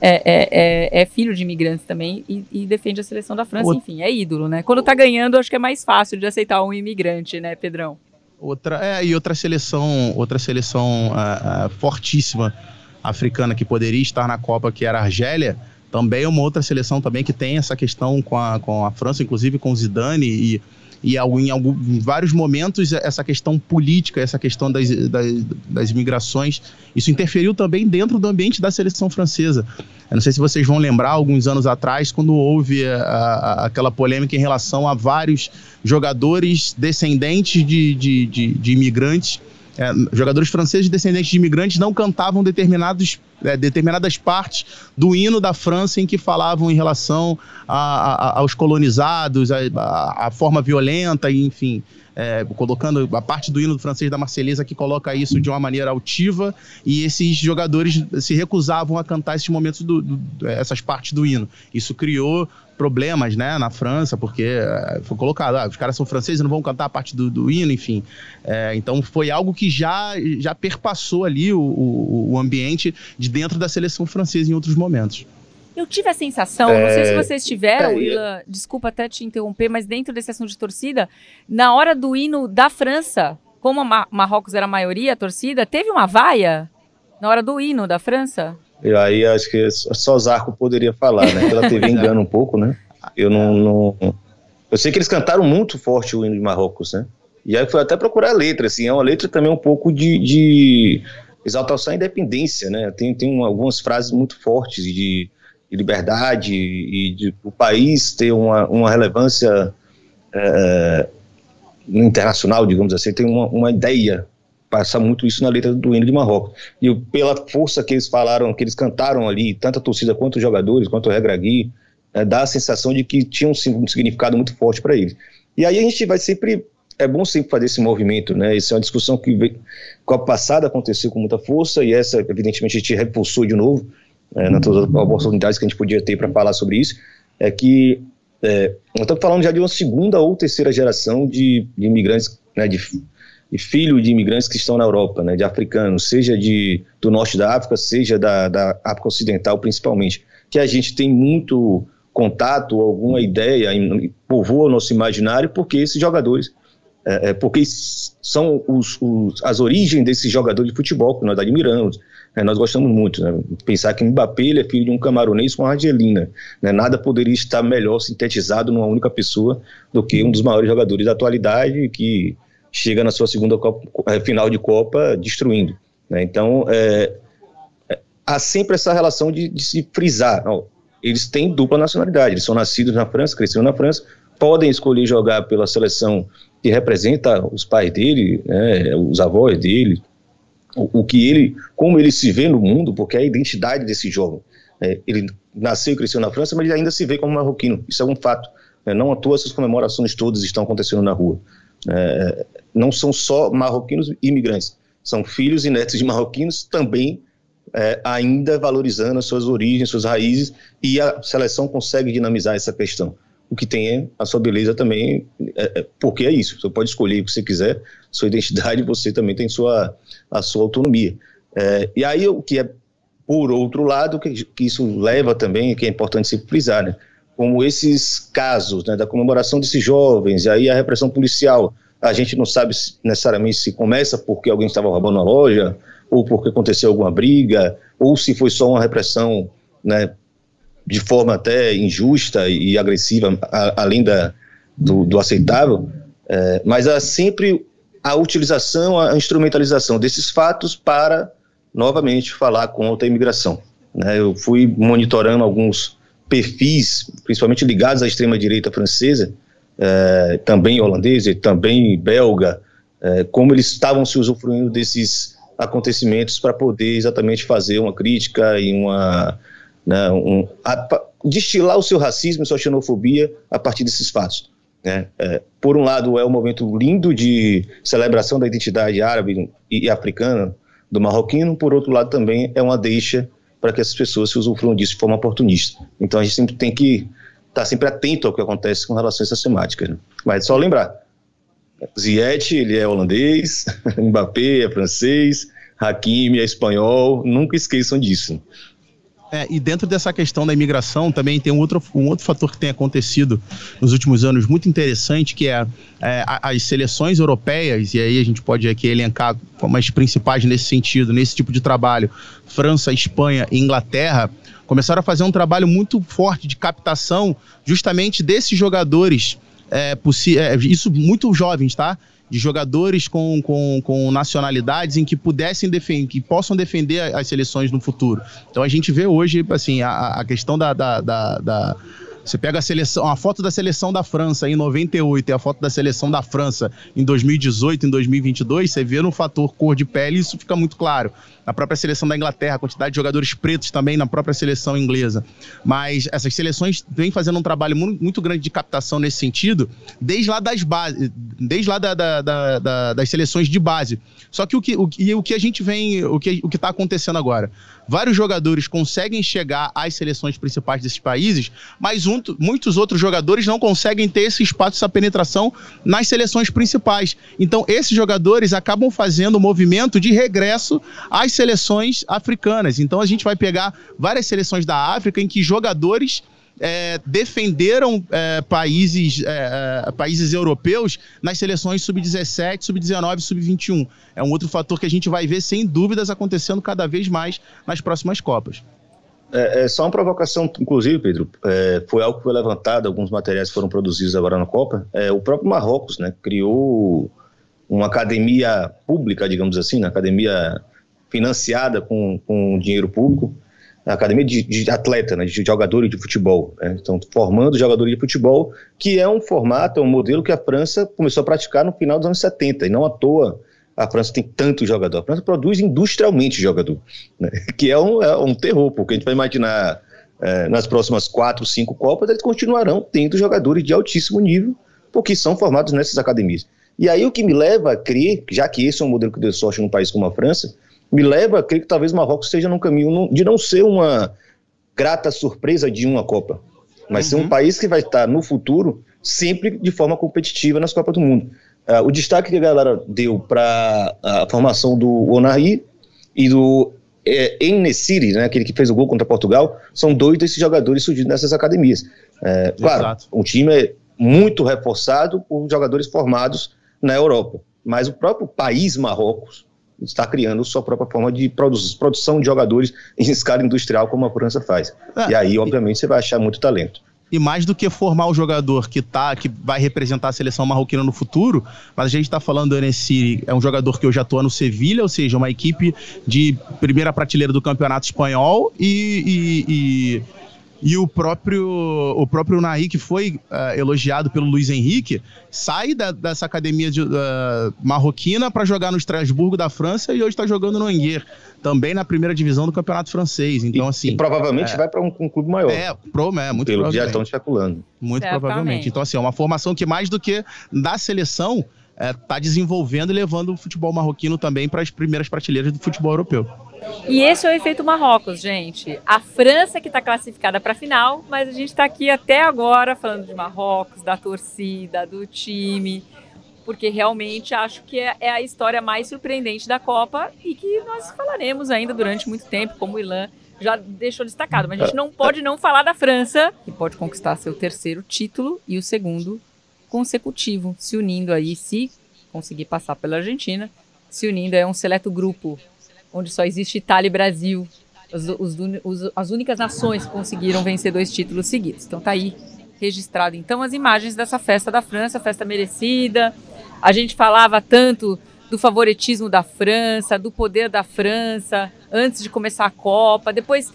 é, é, é, é, filho de imigrantes também e, e, defende a seleção da França, enfim, é ídolo, né? Quando tá ganhando, acho que é mais fácil de aceitar um imigrante, né, Pedrão? Outra, é, e outra seleção, outra seleção uh, uh, fortíssima africana que poderia estar na Copa, que era a Argélia, também é uma outra seleção também que tem essa questão com a, com a França, inclusive com Zidane e e em, algum, vários momentos essa questão política, essa questão das, das, das imigrações, isso interferiu também dentro do ambiente da seleção francesa. Eu não sei se vocês vão lembrar, alguns anos atrás, quando houve a, a, aquela polêmica em relação a vários jogadores descendentes de, de, de, de imigrantes é, jogadores franceses descendentes de imigrantes não cantavam determinados, é, determinadas partes do hino da França em que falavam em relação a, a, aos colonizados, a, a, forma violenta, enfim é, colocando a parte do hino do francês da Marselhesa que coloca isso de uma maneira altiva e esses jogadores se recusavam a cantar esses momentos do, do essas partes do hino. Isso criou problemas, né, na França, porque é, foi colocado, ah, os caras são franceses, não vão cantar a parte do, do hino, enfim. É, então foi algo que já, já perpassou ali o, o, o ambiente de dentro da seleção francesa em outros momentos. Eu tive a sensação, é... não sei se é, vocês tiveram, é, Willa, desculpa até te interromper, mas dentro desse assunto de torcida, na hora do hino da França, como a Marrocos era a maioria, a torcida, teve uma vaia na hora do hino da França? Eu aí acho que só Zarco poderia falar, né? Pela TV engana um pouco, né? Eu não, não, Eu sei que eles cantaram muito forte o hino de Marrocos, né? E aí foi até procurar a letra, assim, é uma letra também um pouco de, de exaltação à independência, né? Tem, tem algumas frases muito fortes de de liberdade e de o país ter uma, uma relevância é, internacional, digamos assim, tem uma, uma ideia passa muito isso na letra do hino de Marrocos. E pela força que eles falaram, que eles cantaram ali, tanto a torcida quanto os jogadores, quanto o Regragui, é, dá a sensação de que tinha um, um significado muito forte para eles. E aí a gente vai sempre é bom sempre fazer esse movimento, né? Isso é uma discussão que com a passada aconteceu com muita força e essa, evidentemente, a gente repulsou de novo é, nas todas as oportunidades que a gente podia ter para falar sobre isso. É que é, nós estamos falando já de uma segunda ou terceira geração de, de imigrantes, né, de, de filhos de imigrantes que estão na Europa, né, de africanos, seja de, do norte da África, seja da, da África Ocidental, principalmente, que a gente tem muito contato, alguma ideia, povoa o nosso imaginário, porque esses jogadores é, é, porque são os, os, as origens desses jogadores de futebol que nós admiramos, né, nós gostamos muito. Né, pensar que Mbappé ele é filho de um camaronês com argelina. Né, nada poderia estar melhor sintetizado numa única pessoa do que um dos maiores jogadores da atualidade que chega na sua segunda Copa, é, final de Copa destruindo. Né, então, é, é, há sempre essa relação de, de se frisar. Ó, eles têm dupla nacionalidade, eles são nascidos na França, cresceram na França, podem escolher jogar pela seleção que representa os pais dele, né, os avós dele, o, o, que ele, como ele se vê no mundo, porque é a identidade desse jovem. É, ele nasceu e cresceu na França, mas ele ainda se vê como marroquino. Isso é um fato. É, não à toa essas comemorações todas estão acontecendo na rua. É, não são só marroquinos imigrantes, são filhos e netos de marroquinos também é, ainda valorizando as suas origens, suas raízes, e a seleção consegue dinamizar essa questão o que tem é a sua beleza também, é, é, porque é isso, você pode escolher o que você quiser, sua identidade, você também tem sua, a sua autonomia. É, e aí o que é, por outro lado, que, que isso leva também, que é importante se frisar, né, como esses casos né, da comemoração desses jovens, e aí a repressão policial, a gente não sabe se, necessariamente se começa porque alguém estava roubando a loja, ou porque aconteceu alguma briga, ou se foi só uma repressão né, de forma até injusta e agressiva, a, além da, do, do aceitável, é, mas há sempre a utilização, a instrumentalização desses fatos para, novamente, falar contra a imigração. Né? Eu fui monitorando alguns perfis, principalmente ligados à extrema-direita francesa, é, também holandesa, também belga, é, como eles estavam se usufruindo desses acontecimentos para poder exatamente fazer uma crítica e uma né, um, a, destilar o seu racismo e sua xenofobia a partir desses fatos. Né? É, por um lado, é um momento lindo de celebração da identidade árabe e, e africana do marroquino, por outro lado, também é uma deixa para que essas pessoas se usufruam disso de forma oportunista. Então a gente sempre tem que estar tá sempre atento ao que acontece com relação a essas temáticas. Né? Mas só lembrar, Ziyech, ele é holandês, Mbappé é francês, Hakimi é espanhol, nunca esqueçam disso. É, e dentro dessa questão da imigração também tem um outro, um outro fator que tem acontecido nos últimos anos muito interessante, que é, é as seleções europeias, e aí a gente pode aqui elencar como as principais nesse sentido, nesse tipo de trabalho, França, Espanha e Inglaterra, começaram a fazer um trabalho muito forte de captação justamente desses jogadores, é, é, isso muito jovens, tá? De jogadores com, com, com nacionalidades em que pudessem defender, que possam defender as seleções no futuro. Então a gente vê hoje, assim, a, a questão da, da, da, da você pega a seleção, a foto da seleção da França em 98 e a foto da seleção da França em 2018, em 2022, você vê no fator cor de pele, isso fica muito claro. Na própria seleção da Inglaterra, a quantidade de jogadores pretos também na própria seleção inglesa. Mas essas seleções vêm fazendo um trabalho muito grande de captação nesse sentido, desde lá das bases, desde lá da, da, da, das seleções de base. Só que o que, o, e o que a gente vem, o que o está acontecendo agora? Vários jogadores conseguem chegar às seleções principais desses países, mas um, muitos outros jogadores não conseguem ter esse espaço, essa penetração nas seleções principais. Então, esses jogadores acabam fazendo o movimento de regresso às seleções africanas. Então, a gente vai pegar várias seleções da África em que jogadores é, defenderam é, países, é, é, países europeus nas seleções sub-17, sub-19 sub-21. É um outro fator que a gente vai ver, sem dúvidas, acontecendo cada vez mais nas próximas Copas. É, é só uma provocação, inclusive, Pedro, é, foi algo que foi levantado, alguns materiais foram produzidos agora na Copa. O próprio Marrocos né, criou uma academia pública, digamos assim, uma academia financiada com, com dinheiro público, academia de, de atleta, né, de jogadores de futebol. Né, estão formando jogadores de futebol, que é um formato, é um modelo que a França começou a praticar no final dos anos 70, e não à toa a França tem tanto jogador. A França produz industrialmente jogador, né, que é um, é um terror, porque a gente vai imaginar é, nas próximas quatro, cinco Copas, eles continuarão tendo jogadores de altíssimo nível, porque são formados nessas academias. E aí o que me leva a crer, já que esse é um modelo que deu sorte num país como a França, me leva a crer que talvez o Marrocos esteja num caminho de não ser uma grata surpresa de uma Copa, mas uhum. ser um uhum. país que vai estar no futuro sempre de forma competitiva nas Copas do Mundo. Uh, o destaque que a galera deu para a formação do Onari e do é, Enesiri, né, aquele que fez o gol contra Portugal, são dois desses jogadores surgidos nessas academias. É, claro, o time é muito reforçado por jogadores formados na Europa, mas o próprio país Marrocos está criando sua própria forma de produ produção de jogadores em escala industrial, como a França faz. É, e aí, obviamente, você vai achar muito talento. E mais do que formar o jogador que tá, que vai representar a seleção marroquina no futuro, mas a gente está falando do Enesiri, é um jogador que hoje atua no Sevilha, ou seja, uma equipe de primeira prateleira do campeonato espanhol e, e, e e o próprio, o próprio Naí, que foi uh, elogiado pelo Luiz Henrique, sai da, dessa academia de, uh, marroquina para jogar no Estrasburgo da França e hoje está jogando no Angers, também na primeira divisão do campeonato francês. Então, e, assim. E provavelmente é, vai para um, um, clube maior. É, pro, é muito pelo já estão especulando. Muito Certamente. provavelmente. Então, assim, é uma formação que mais do que da seleção está é, desenvolvendo e levando o futebol marroquino também para as primeiras prateleiras do futebol europeu. E esse é o efeito Marrocos, gente. A França que está classificada para a final, mas a gente está aqui até agora falando de Marrocos, da torcida, do time, porque realmente acho que é, é a história mais surpreendente da Copa e que nós falaremos ainda durante muito tempo, como o Ilan já deixou destacado. Mas a gente não pode não falar da França, que pode conquistar seu terceiro título e o segundo consecutivo, se unindo aí, se conseguir passar pela Argentina, se unindo é um seleto grupo onde só existe Itália e Brasil, os, os, os, as únicas nações que conseguiram vencer dois títulos seguidos. Então tá aí registrado então as imagens dessa festa da França, festa merecida. A gente falava tanto do favoritismo da França, do poder da França antes de começar a Copa. Depois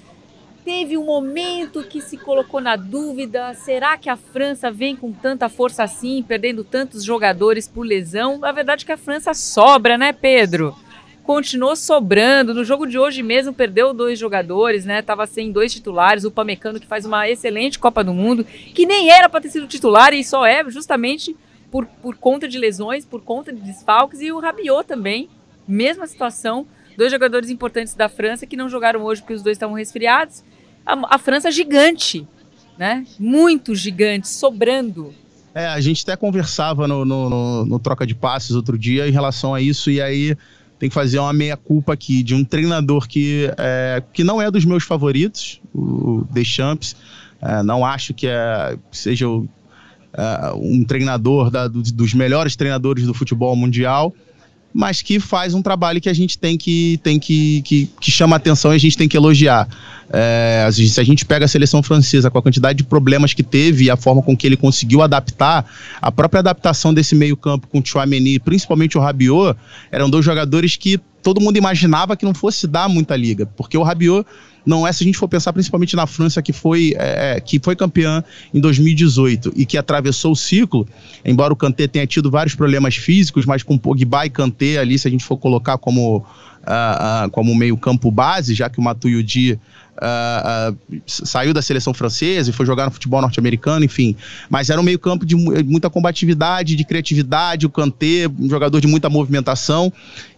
teve um momento que se colocou na dúvida: será que a França vem com tanta força assim, perdendo tantos jogadores por lesão? A verdade é que a França sobra, né, Pedro? continuou sobrando. No jogo de hoje mesmo perdeu dois jogadores, né? Tava sem dois titulares, o Pamecano que faz uma excelente Copa do Mundo, que nem era para ter sido titular e só é justamente por, por conta de lesões, por conta de desfalques e o Rabiot também, mesma situação. Dois jogadores importantes da França que não jogaram hoje porque os dois estavam resfriados. A, a França gigante, né? Muito gigante, sobrando. É, a gente até conversava no, no, no, no troca de passes outro dia em relação a isso, e aí tem que fazer uma meia-culpa aqui de um treinador que, é, que não é dos meus favoritos, o Deschamps. É, não acho que é, seja o, é, um treinador da, dos melhores treinadores do futebol mundial mas que faz um trabalho que a gente tem que, tem que, que, que chama atenção e a gente tem que elogiar. É, se a gente pega a seleção francesa com a quantidade de problemas que teve e a forma com que ele conseguiu adaptar, a própria adaptação desse meio-campo com o Chouameni, principalmente o Rabiot, eram dois jogadores que todo mundo imaginava que não fosse dar muita liga, porque o Rabiot não é se a gente for pensar principalmente na França que foi é, é que foi campeã em 2018 e que atravessou o ciclo, embora o Kanté tenha tido vários problemas físicos, mas com Pogba e Kanté ali, se a gente for colocar como uh, uh, como meio campo base, já que o Matuidi Uh, uh, saiu da seleção francesa e foi jogar no futebol norte-americano, enfim. Mas era um meio-campo de muita combatividade, de criatividade, o Kanté, um jogador de muita movimentação.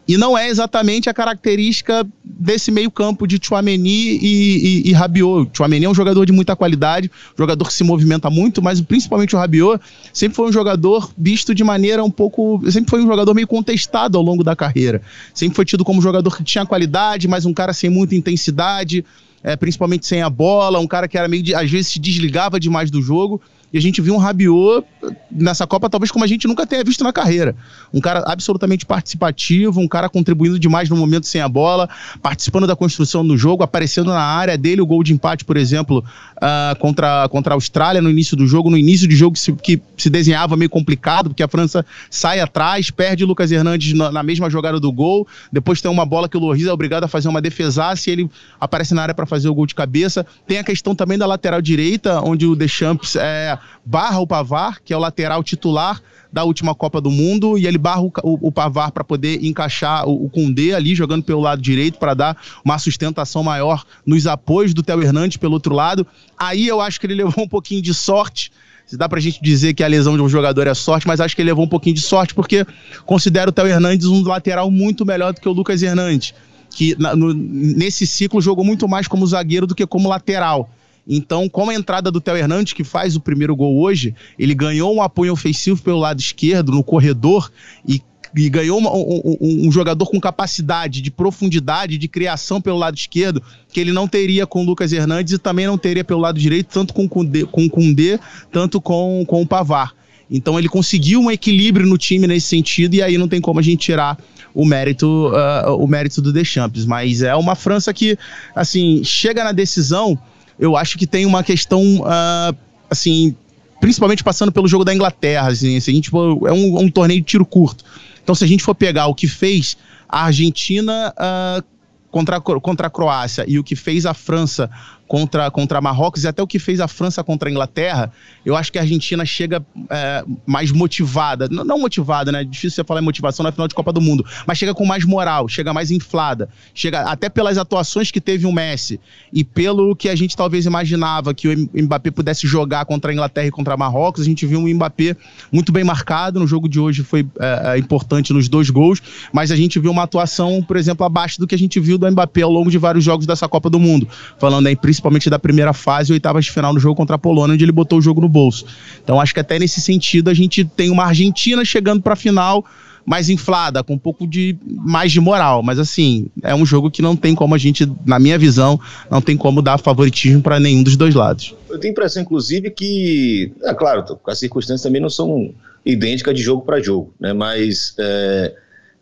E não é exatamente a característica desse meio-campo de Chouameni e, e, e Rabiot. Chouameni é um jogador de muita qualidade, jogador que se movimenta muito, mas principalmente o Rabiot sempre foi um jogador visto de maneira um pouco. Sempre foi um jogador meio contestado ao longo da carreira. Sempre foi tido como jogador que tinha qualidade, mas um cara sem muita intensidade. É, principalmente sem a bola, um cara que era meio de, às vezes se desligava demais do jogo. E a gente viu um Rabiot nessa Copa, talvez como a gente nunca tenha visto na carreira. Um cara absolutamente participativo, um cara contribuindo demais no momento sem a bola, participando da construção do jogo, aparecendo na área dele, o gol de empate, por exemplo, uh, contra, contra a Austrália no início do jogo, no início do jogo que se, que se desenhava meio complicado, porque a França sai atrás, perde o Lucas Hernandes na, na mesma jogada do gol, depois tem uma bola que o Loris é obrigado a fazer uma defesaça e ele aparece na área para fazer o gol de cabeça. Tem a questão também da lateral direita, onde o Deschamps é, barra o Pavar, que é o lateral titular da última Copa do Mundo, e ele barra o, o, o Pavar para poder encaixar o, o Kundê ali, jogando pelo lado direito, para dar uma sustentação maior nos apoios do Theo Hernandes pelo outro lado. Aí eu acho que ele levou um pouquinho de sorte. Se dá pra gente dizer que a lesão de um jogador é sorte, mas acho que ele levou um pouquinho de sorte, porque considero o Theo Hernandes um lateral muito melhor do que o Lucas Hernandes, que na, no, nesse ciclo jogou muito mais como zagueiro do que como lateral. Então, com a entrada do Theo Hernandes, que faz o primeiro gol hoje, ele ganhou um apoio ofensivo pelo lado esquerdo, no corredor, e e ganhou uma, um, um, jogador com capacidade de profundidade, de criação pelo lado esquerdo, que ele não teria com o Lucas Hernandes e também não teria pelo lado direito, tanto com o Kundê, tanto com, com o Pavar. Então ele conseguiu um equilíbrio no time nesse sentido, e aí não tem como a gente tirar o mérito, uh, o mérito do Deschamps. Mas é uma França que, assim, chega na decisão eu acho que tem uma questão, uh, assim, principalmente passando pelo jogo da Inglaterra. Assim, a gente for, é um, um, torneio de tiro curto. Então, se a gente for pegar o que fez a Argentina uh, contra, contra a Croácia e o que fez a França contra, contra Marrocos e até o que fez a França contra a Inglaterra, eu acho que a Argentina chega é, mais motivada. Não, não, motivada, né? Difícil você falar em motivação na final de Copa do Mundo, mas chega com mais moral, chega mais inflada. Chega até pelas atuações que teve o Messi e pelo que a gente talvez imaginava que o Mbappé pudesse jogar contra a Inglaterra e contra Marrocos, a gente viu um Mbappé muito bem marcado. No jogo de hoje foi é, é, importante nos dois gols, mas a gente viu uma atuação, por exemplo, abaixo do que a gente viu do Mbappé ao longo de vários jogos dessa Copa do Mundo. Falando aí principalmente da primeira fase, oitavas de final no jogo contra a Polônia, onde ele botou o jogo no bolso. Então acho que até nesse sentido a gente tem uma Argentina chegando para a final mais inflada, com um pouco de mais de moral, mas assim, é um jogo que não tem como a gente, na minha visão, não tem como dar favoritismo para nenhum dos dois lados. Eu tenho a impressão, inclusive, que, é claro, as circunstâncias também não são idênticas de jogo para jogo, né? Mas é,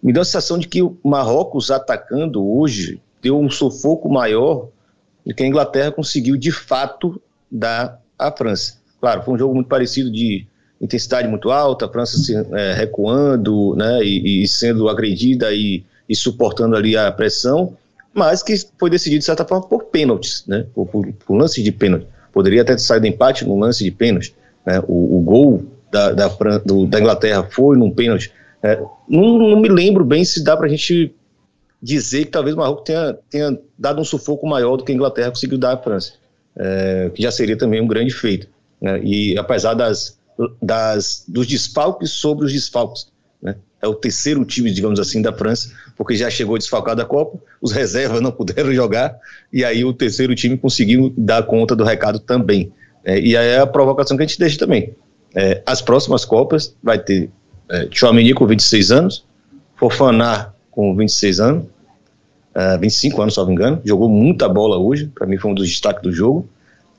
me dá a sensação de que o Marrocos atacando hoje deu um sufoco maior e que a Inglaterra conseguiu de fato dar à França. Claro, foi um jogo muito parecido de intensidade muito alta, a França se, é, recuando né, e, e, sendo agredida e, e, suportando ali a pressão, mas que foi decidido de certa forma por pênaltis, né, por, por, por lances de pênalti. Poderia até ter saído empate no lance de pênalti. Né, o, o gol da, da, da, Inglaterra foi num pênalti. É, não, não, me lembro bem se dá para a gente dizer que talvez o Marrocos tenha, tenha dado um sufoco maior do que a Inglaterra conseguiu dar à França, é, que já seria também um grande feito. Né? E apesar das, das, dos desfalques sobre os desfalques, né? é o terceiro time, digamos assim, da França, porque já chegou desfalcado da Copa, os reservas não puderam jogar, e aí o terceiro time conseguiu dar conta do recado também. É, e aí é a provocação que a gente deixa também. É, as próximas Copas vai ter é, com 26 anos, Fofaná com 26 anos, uh, eh, 25 anos, se não me engano, jogou muita bola hoje, para mim foi um dos destaques do jogo.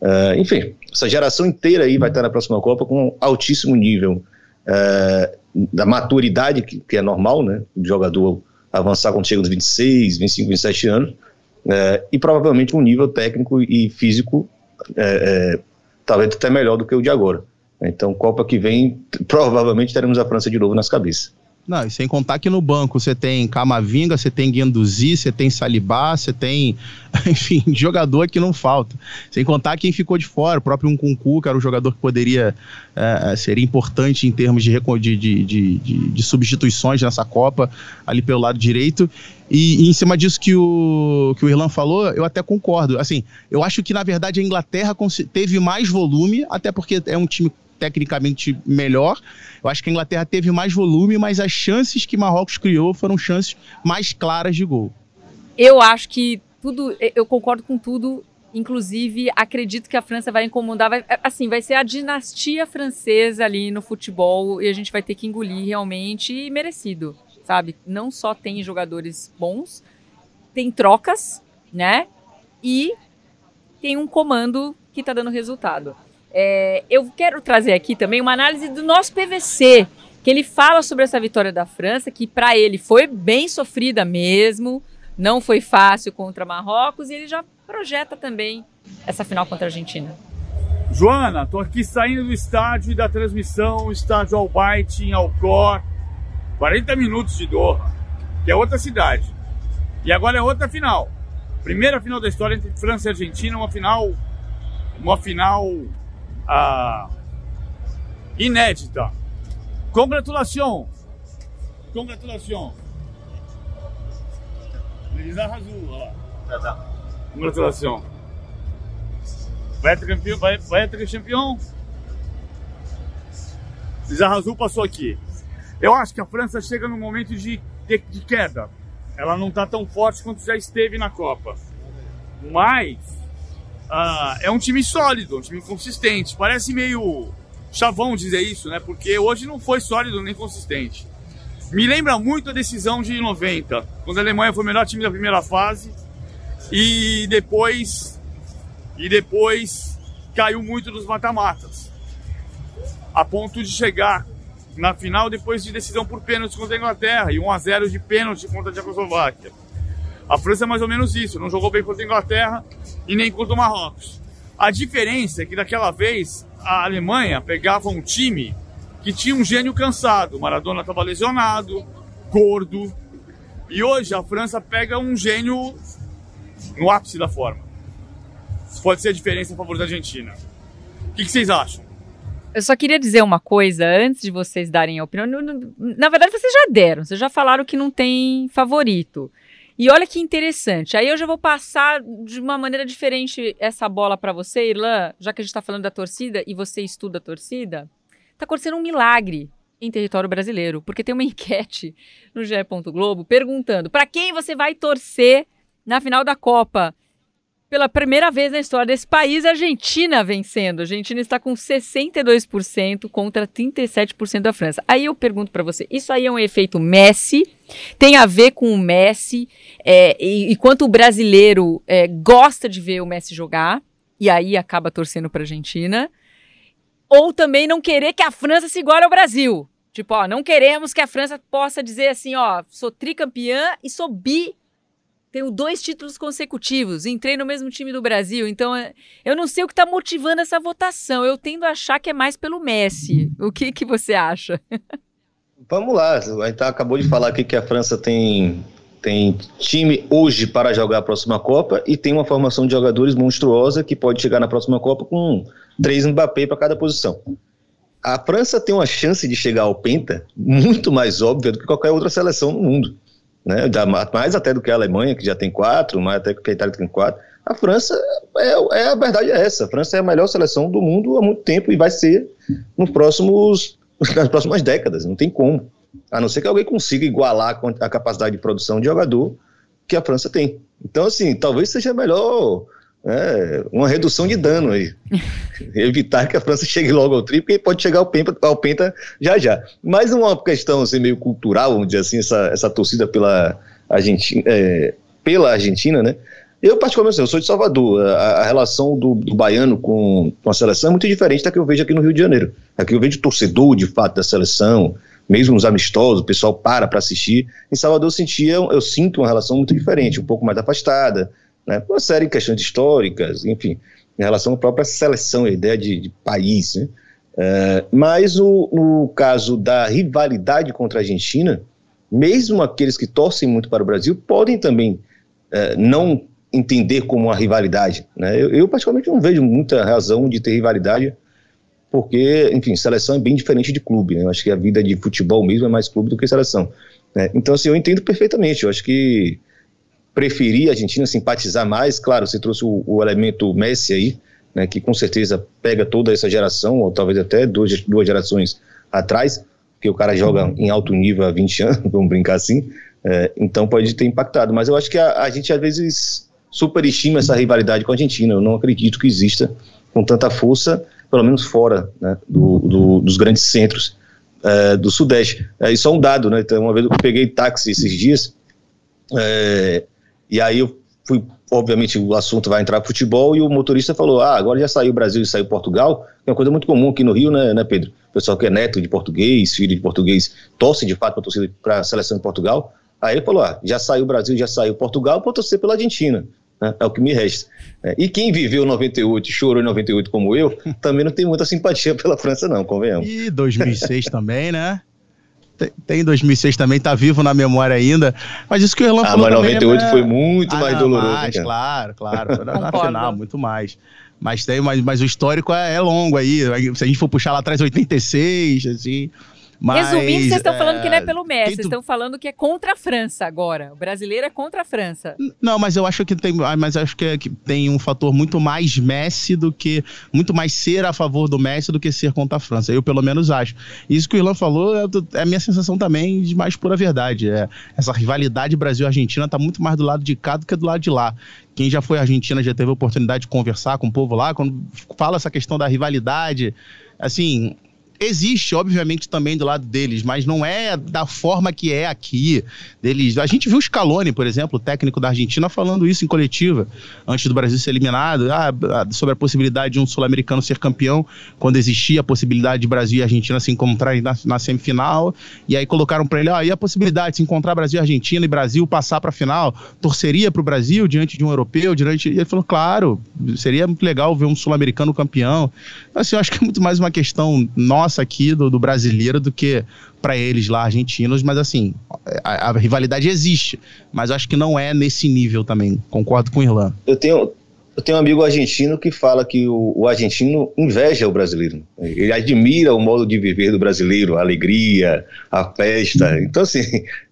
Uh, enfim, essa geração inteira aí vai estar na próxima Copa com altíssimo nível uh, da maturidade, que, que, é normal, né? O jogador avançar quando chega nos 26, 25, 27 anos, uh, e provavelmente um nível técnico e físico talvez até melhor do que o de agora. Então, Copa que vem, provavelmente teremos a França de novo nas cabeças. Não, e sem contar que no banco você tem Camavinga, você tem Guendouzi, você tem Salibá, você tem, enfim, jogador que não falta. Sem contar quem ficou de fora, o próprio Nkunku, que era um jogador que poderia, é, seria importante em termos de, de, de, de, de substituições nessa Copa, ali pelo lado direito. E, e, em cima disso que o, que o Irlan falou, eu até concordo. Assim, eu acho que, na verdade, a Inglaterra teve mais volume, até porque é um time tecnicamente melhor. Eu acho que a Inglaterra teve mais volume, mas as chances que Marrocos criou foram chances mais claras de gol. Eu acho que tudo, eu concordo com tudo. Inclusive, acredito que a França vai incomodar. Vai, assim, vai ser a dinastia francesa ali no futebol e a gente vai ter que engolir realmente e merecido, sabe? Não só tem jogadores bons, tem trocas, né? E tem um comando que tá dando resultado. É, eu quero trazer aqui também uma análise do nosso PVC, que ele fala sobre essa vitória da França, que para ele foi bem sofrida mesmo, não foi fácil contra Marrocos, e ele já projeta também essa final contra a Argentina. Joana, tô aqui saindo do estádio e da transmissão, estádio Albaite em Alcor, 40 minutos de Doha, que é outra cidade. E agora é outra final. Primeira final da história entre França e Argentina, uma final, uma final ah, inédita. Congratulação! Congratulação! Eles arrasou, olha lá. Tá, tá. Congratulação. Vai ter campeão, vai, vai ter campeão. Azul passou aqui. Eu acho que a França chega num momento de, de, de queda. Ela não está tão forte quanto já esteve na Copa. Mas uh, é um time sólido, um time consistente. Parece meio chavão dizer isso, né? Porque hoje não foi sólido nem consistente. Me lembra muito a decisão de 90, quando a Alemanha foi o melhor time da primeira fase e depois e depois caiu muito nos mata-matas. A ponto de chegar na final depois de decisão por pênalti contra a Inglaterra e 1 a 0 de pênalti contra a Tchecoslováquia. A França é mais ou menos isso, não jogou bem contra a Inglaterra e nem contra o Marrocos. A diferença é que daquela vez a Alemanha pegava um time que tinha um gênio cansado. Maradona estava lesionado, gordo. E hoje a França pega um gênio no ápice da forma. Pode ser a diferença a favor da Argentina. O que, que vocês acham? Eu só queria dizer uma coisa antes de vocês darem a opinião. Na verdade, vocês já deram, vocês já falaram que não tem favorito. E olha que interessante. Aí eu já vou passar de uma maneira diferente essa bola para você, Irlan, já que a gente está falando da torcida e você estuda a torcida. Está acontecendo um milagre em território brasileiro, porque tem uma enquete no GE. Globo perguntando para quem você vai torcer na final da Copa pela primeira vez na história desse país, a Argentina vencendo. A Argentina está com 62% contra 37% da França. Aí eu pergunto para você, isso aí é um efeito Messi? Tem a ver com o Messi? É, e, e quanto o brasileiro é, gosta de ver o Messi jogar, e aí acaba torcendo para a Argentina? Ou também não querer que a França se iguale ao Brasil? Tipo, ó, não queremos que a França possa dizer assim, ó, sou tricampeã e sou bi tenho dois títulos consecutivos, entrei no mesmo time do Brasil, então é, eu não sei o que está motivando essa votação. Eu tendo a achar que é mais pelo Messi. O que, que você acha? Vamos lá, gente acabou de falar aqui que a França tem, tem time hoje para jogar a próxima Copa e tem uma formação de jogadores monstruosa que pode chegar na próxima Copa com três Mbappé para cada posição. A França tem uma chance de chegar ao Penta muito mais óbvia do que qualquer outra seleção no mundo né? mais até do que a Alemanha, que já tem quatro, mais até que a Itália tem quatro. A França, é, é, a verdade é essa, a França é a melhor seleção do mundo há muito tempo e vai ser nos próximos, nas próximas décadas, não tem como. A não ser que alguém consiga igualar a capacidade de produção de jogador que a França tem. Então, assim, talvez seja melhor é, uma redução de dano aí. Evitar que a França chegue logo ao tri, porque pode chegar ao penta, ao penta já já. Mas uma questão assim, meio cultural, vamos dizer assim, essa, essa torcida pela Argentina, é, pela Argentina, né? Eu, particularmente, eu sou de Salvador. A, a relação do, do, baiano com, com a seleção é muito diferente da que eu vejo aqui no Rio de Janeiro. Aqui eu vejo torcedor, de fato, da seleção, mesmo nos amistosos, o pessoal para para assistir. Em Salvador eu sentia, eu sinto uma relação muito diferente, um pouco mais afastada, né, uma série de questões históricas, enfim, em relação à própria seleção, a ideia de, de país. Né? Uh, mas o, no caso da rivalidade contra a Argentina, mesmo aqueles que torcem muito para o Brasil podem também uh, não entender como uma rivalidade. Né? Eu, eu, particularmente, não vejo muita razão de ter rivalidade, porque, enfim, seleção é bem diferente de clube. Né? Eu acho que a vida de futebol mesmo é mais clube do que seleção. Né? Então, assim, eu entendo perfeitamente. Eu acho que preferir a Argentina, simpatizar mais. Claro, você trouxe o, o elemento Messi aí, né, que com certeza pega toda essa geração, ou talvez até duas, duas gerações atrás, porque o cara joga em alto nível há 20 anos, vamos brincar assim, é, então pode ter impactado. Mas eu acho que a, a gente às vezes superestima essa rivalidade com a Argentina. Eu não acredito que exista com tanta força, pelo menos fora né, do, do, dos grandes centros é, do Sudeste. É, e só um dado, né? Então, uma vez eu peguei táxi esses dias, é, e aí eu fui obviamente o assunto vai entrar futebol e o motorista falou: ah, agora já saiu o Brasil e saiu Portugal, é uma coisa muito comum aqui no Rio, né, né Pedro? O pessoal que é neto de português, filho de português, torce de fato para a seleção de Portugal. Aí ele falou: ah, já saiu o Brasil, já saiu Portugal, vou torcer pela Argentina. Né? É o que me resta. É, e quem viveu 98 chorou em 98 como eu, também não tem muita simpatia pela França, não, convenhamos. E 2006 também, né? Tem 2006 também, tá vivo na memória ainda. Mas isso que o Erlan ah, falou. Ah, mas 98 também, foi muito ah, mais não, doloroso. Mais, né, claro, claro. na, final, muito mais. Mas tem, mas, mas o histórico é, é longo aí. Se a gente for puxar lá atrás, 86, assim. Mas, Resumindo, vocês estão é, falando que não é pelo Messi, vocês estão falando que é contra a França agora. O brasileiro é contra a França. Não, mas eu acho que tem, ah, mas acho que, é, que tem um fator muito mais Messi do que muito mais ser a favor do Messi do que ser contra a França. Eu pelo menos acho. Isso que o Irlan falou é, é a minha sensação também de mais pura verdade. É, essa rivalidade Brasil-Argentina está muito mais do lado de cá do que do lado de lá. Quem já foi à Argentina já teve a oportunidade de conversar com o povo lá, quando fala essa questão da rivalidade, assim, existe, obviamente, também do lado deles, mas não é da forma que é aqui. Deles. A gente viu o Scaloni, por exemplo, o técnico da Argentina, falando isso em coletiva, antes do Brasil ser eliminado, ah, sobre a possibilidade de um sul-americano ser campeão, quando existia a possibilidade de Brasil e Argentina se encontrarem na, na semifinal. E aí colocaram para ele, ah, e a possibilidade de se encontrar Brasil e Argentina e Brasil passar para a final? Torceria para o Brasil diante de um europeu? Diante... E ele falou, claro, seria muito legal ver um sul-americano campeão. Assim, eu acho que é muito mais uma questão nossa nossa aqui, do, do brasileiro, do que para eles lá, argentinos. Mas assim, a, a, rivalidade existe, mas acho que não é nesse nível também. Concordo com o Irlan. Eu tenho, eu tenho um amigo argentino que fala que o, o, argentino inveja o brasileiro. Ele admira o modo de viver do brasileiro, a alegria, a festa. Então, assim,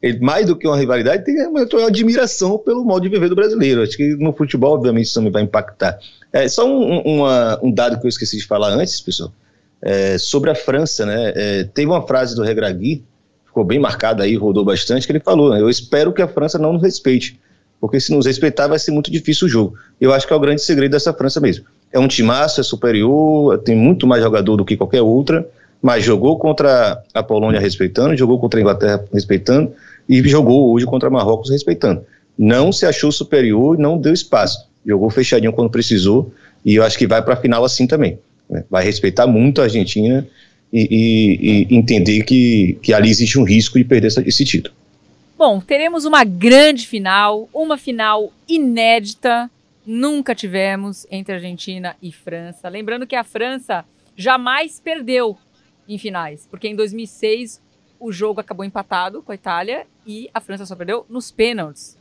ele, mais do que uma rivalidade, tem uma, uma admiração pelo modo de viver do brasileiro. Acho que no futebol, obviamente, isso também vai impactar. É, só um, uma, um dado que eu esqueci de falar antes, pessoal. É, sobre a França, né? É, teve uma frase do Regragui, ficou bem marcada aí, rodou bastante, que ele falou: né, Eu espero que a França não nos respeite, porque se nos respeitar vai ser muito difícil o jogo. Eu acho que é o grande segredo dessa França mesmo. É um timaço, é superior, tem muito mais jogador do que qualquer outra, mas jogou contra a Polônia respeitando, jogou contra a Inglaterra respeitando e jogou hoje contra Marrocos respeitando. Não se achou superior, não deu espaço. Jogou fechadinho quando precisou e eu acho que vai para a final assim também. Né? Vai respeitar muito a Argentina e, e, e, entender que, que ali existe um risco de perder essa, esse título. Bom, teremos uma grande final, uma final inédita, nunca tivemos entre Argentina e França. Lembrando que a França jamais perdeu em finais, porque em 2006 o jogo acabou empatado com a Itália e a França só perdeu nos pênaltis.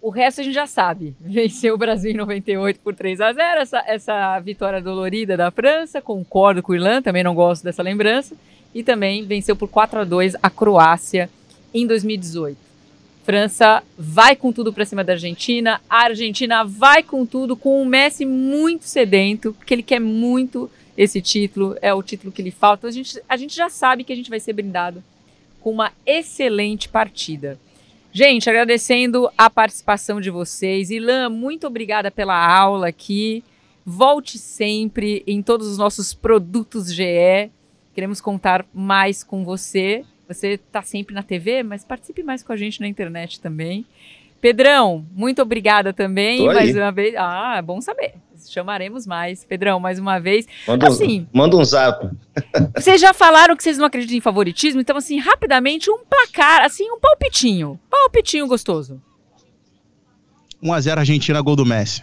O resto a gente já sabe. Venceu o Brasil em 98 por 3 a 0 essa, essa vitória dolorida da França. Concordo com o Irlanda, também não gosto dessa lembrança. E também venceu por 4 a 2 a Croácia em 2018. França vai com tudo para cima da Argentina. A Argentina vai com tudo, com o Messi muito sedento, porque ele quer muito esse título. É o título que lhe falta. A gente, a gente já sabe que a gente vai ser brindado com uma excelente partida. Gente, agradecendo a participação de vocês. Ilan, muito obrigada pela aula aqui. Volte sempre em todos os nossos produtos GE. Queremos contar mais com você. Você está sempre na TV, mas participe mais com a gente na internet também. Pedrão, muito obrigada também mais uma vez. Ah, é bom saber. Chamaremos mais. Pedrão, mais uma vez. Manda, assim, um, manda um zap. Vocês já falaram que vocês não acreditam em favoritismo, então, assim, rapidamente, um placar, assim, um palpitinho. Palpitinho gostoso. 1x0 Argentina, gol do Messi.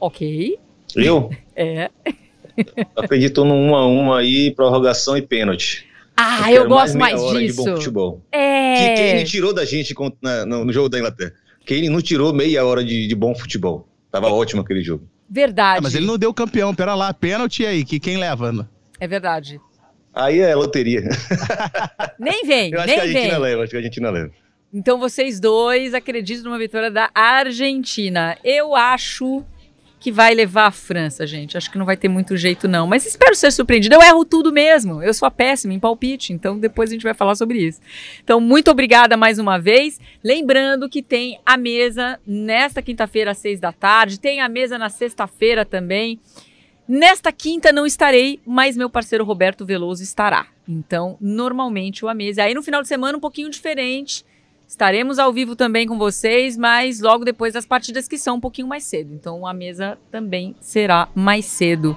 Ok. Eu? É. Acredito no 1x1 aí, prorrogação e pênalti. Ah, eu, eu gosto mais, mais disso. De bom futebol. É. Que, ele tirou da gente no, no, jogo da Inglaterra. Que ele não tirou meia hora de, de bom futebol. Tava ótimo aquele jogo. Verdade. Ah, mas ele não deu campeão, pera lá. Pênalti aí, que quem leva? É verdade. Aí é loteria. Nem vem, eu acho nem que a Argentina vem. leva, acho que a Argentina leva. Então vocês dois acreditam numa vitória da Argentina. Eu acho que vai levar a França, gente. Acho que não vai ter muito jeito, não. Mas espero ser surpreendido. Eu erro tudo mesmo. Eu sou a péssima em palpite, então depois a gente vai falar sobre isso. Então, muito obrigada mais uma vez. Lembrando que tem a mesa nesta quinta-feira, às seis da tarde. Tem a mesa na sexta-feira também. Nesta quinta não estarei, mas meu parceiro Roberto Veloso estará. Então, normalmente o a mesa. Aí no final de semana, um pouquinho diferente Estaremos ao vivo também com vocês, mas logo depois das partidas que são um pouquinho mais cedo. Então a mesa também será mais cedo.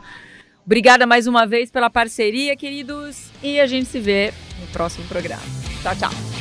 Obrigada mais uma vez pela parceria, queridos, e a gente se vê no próximo programa. Tchau, tchau.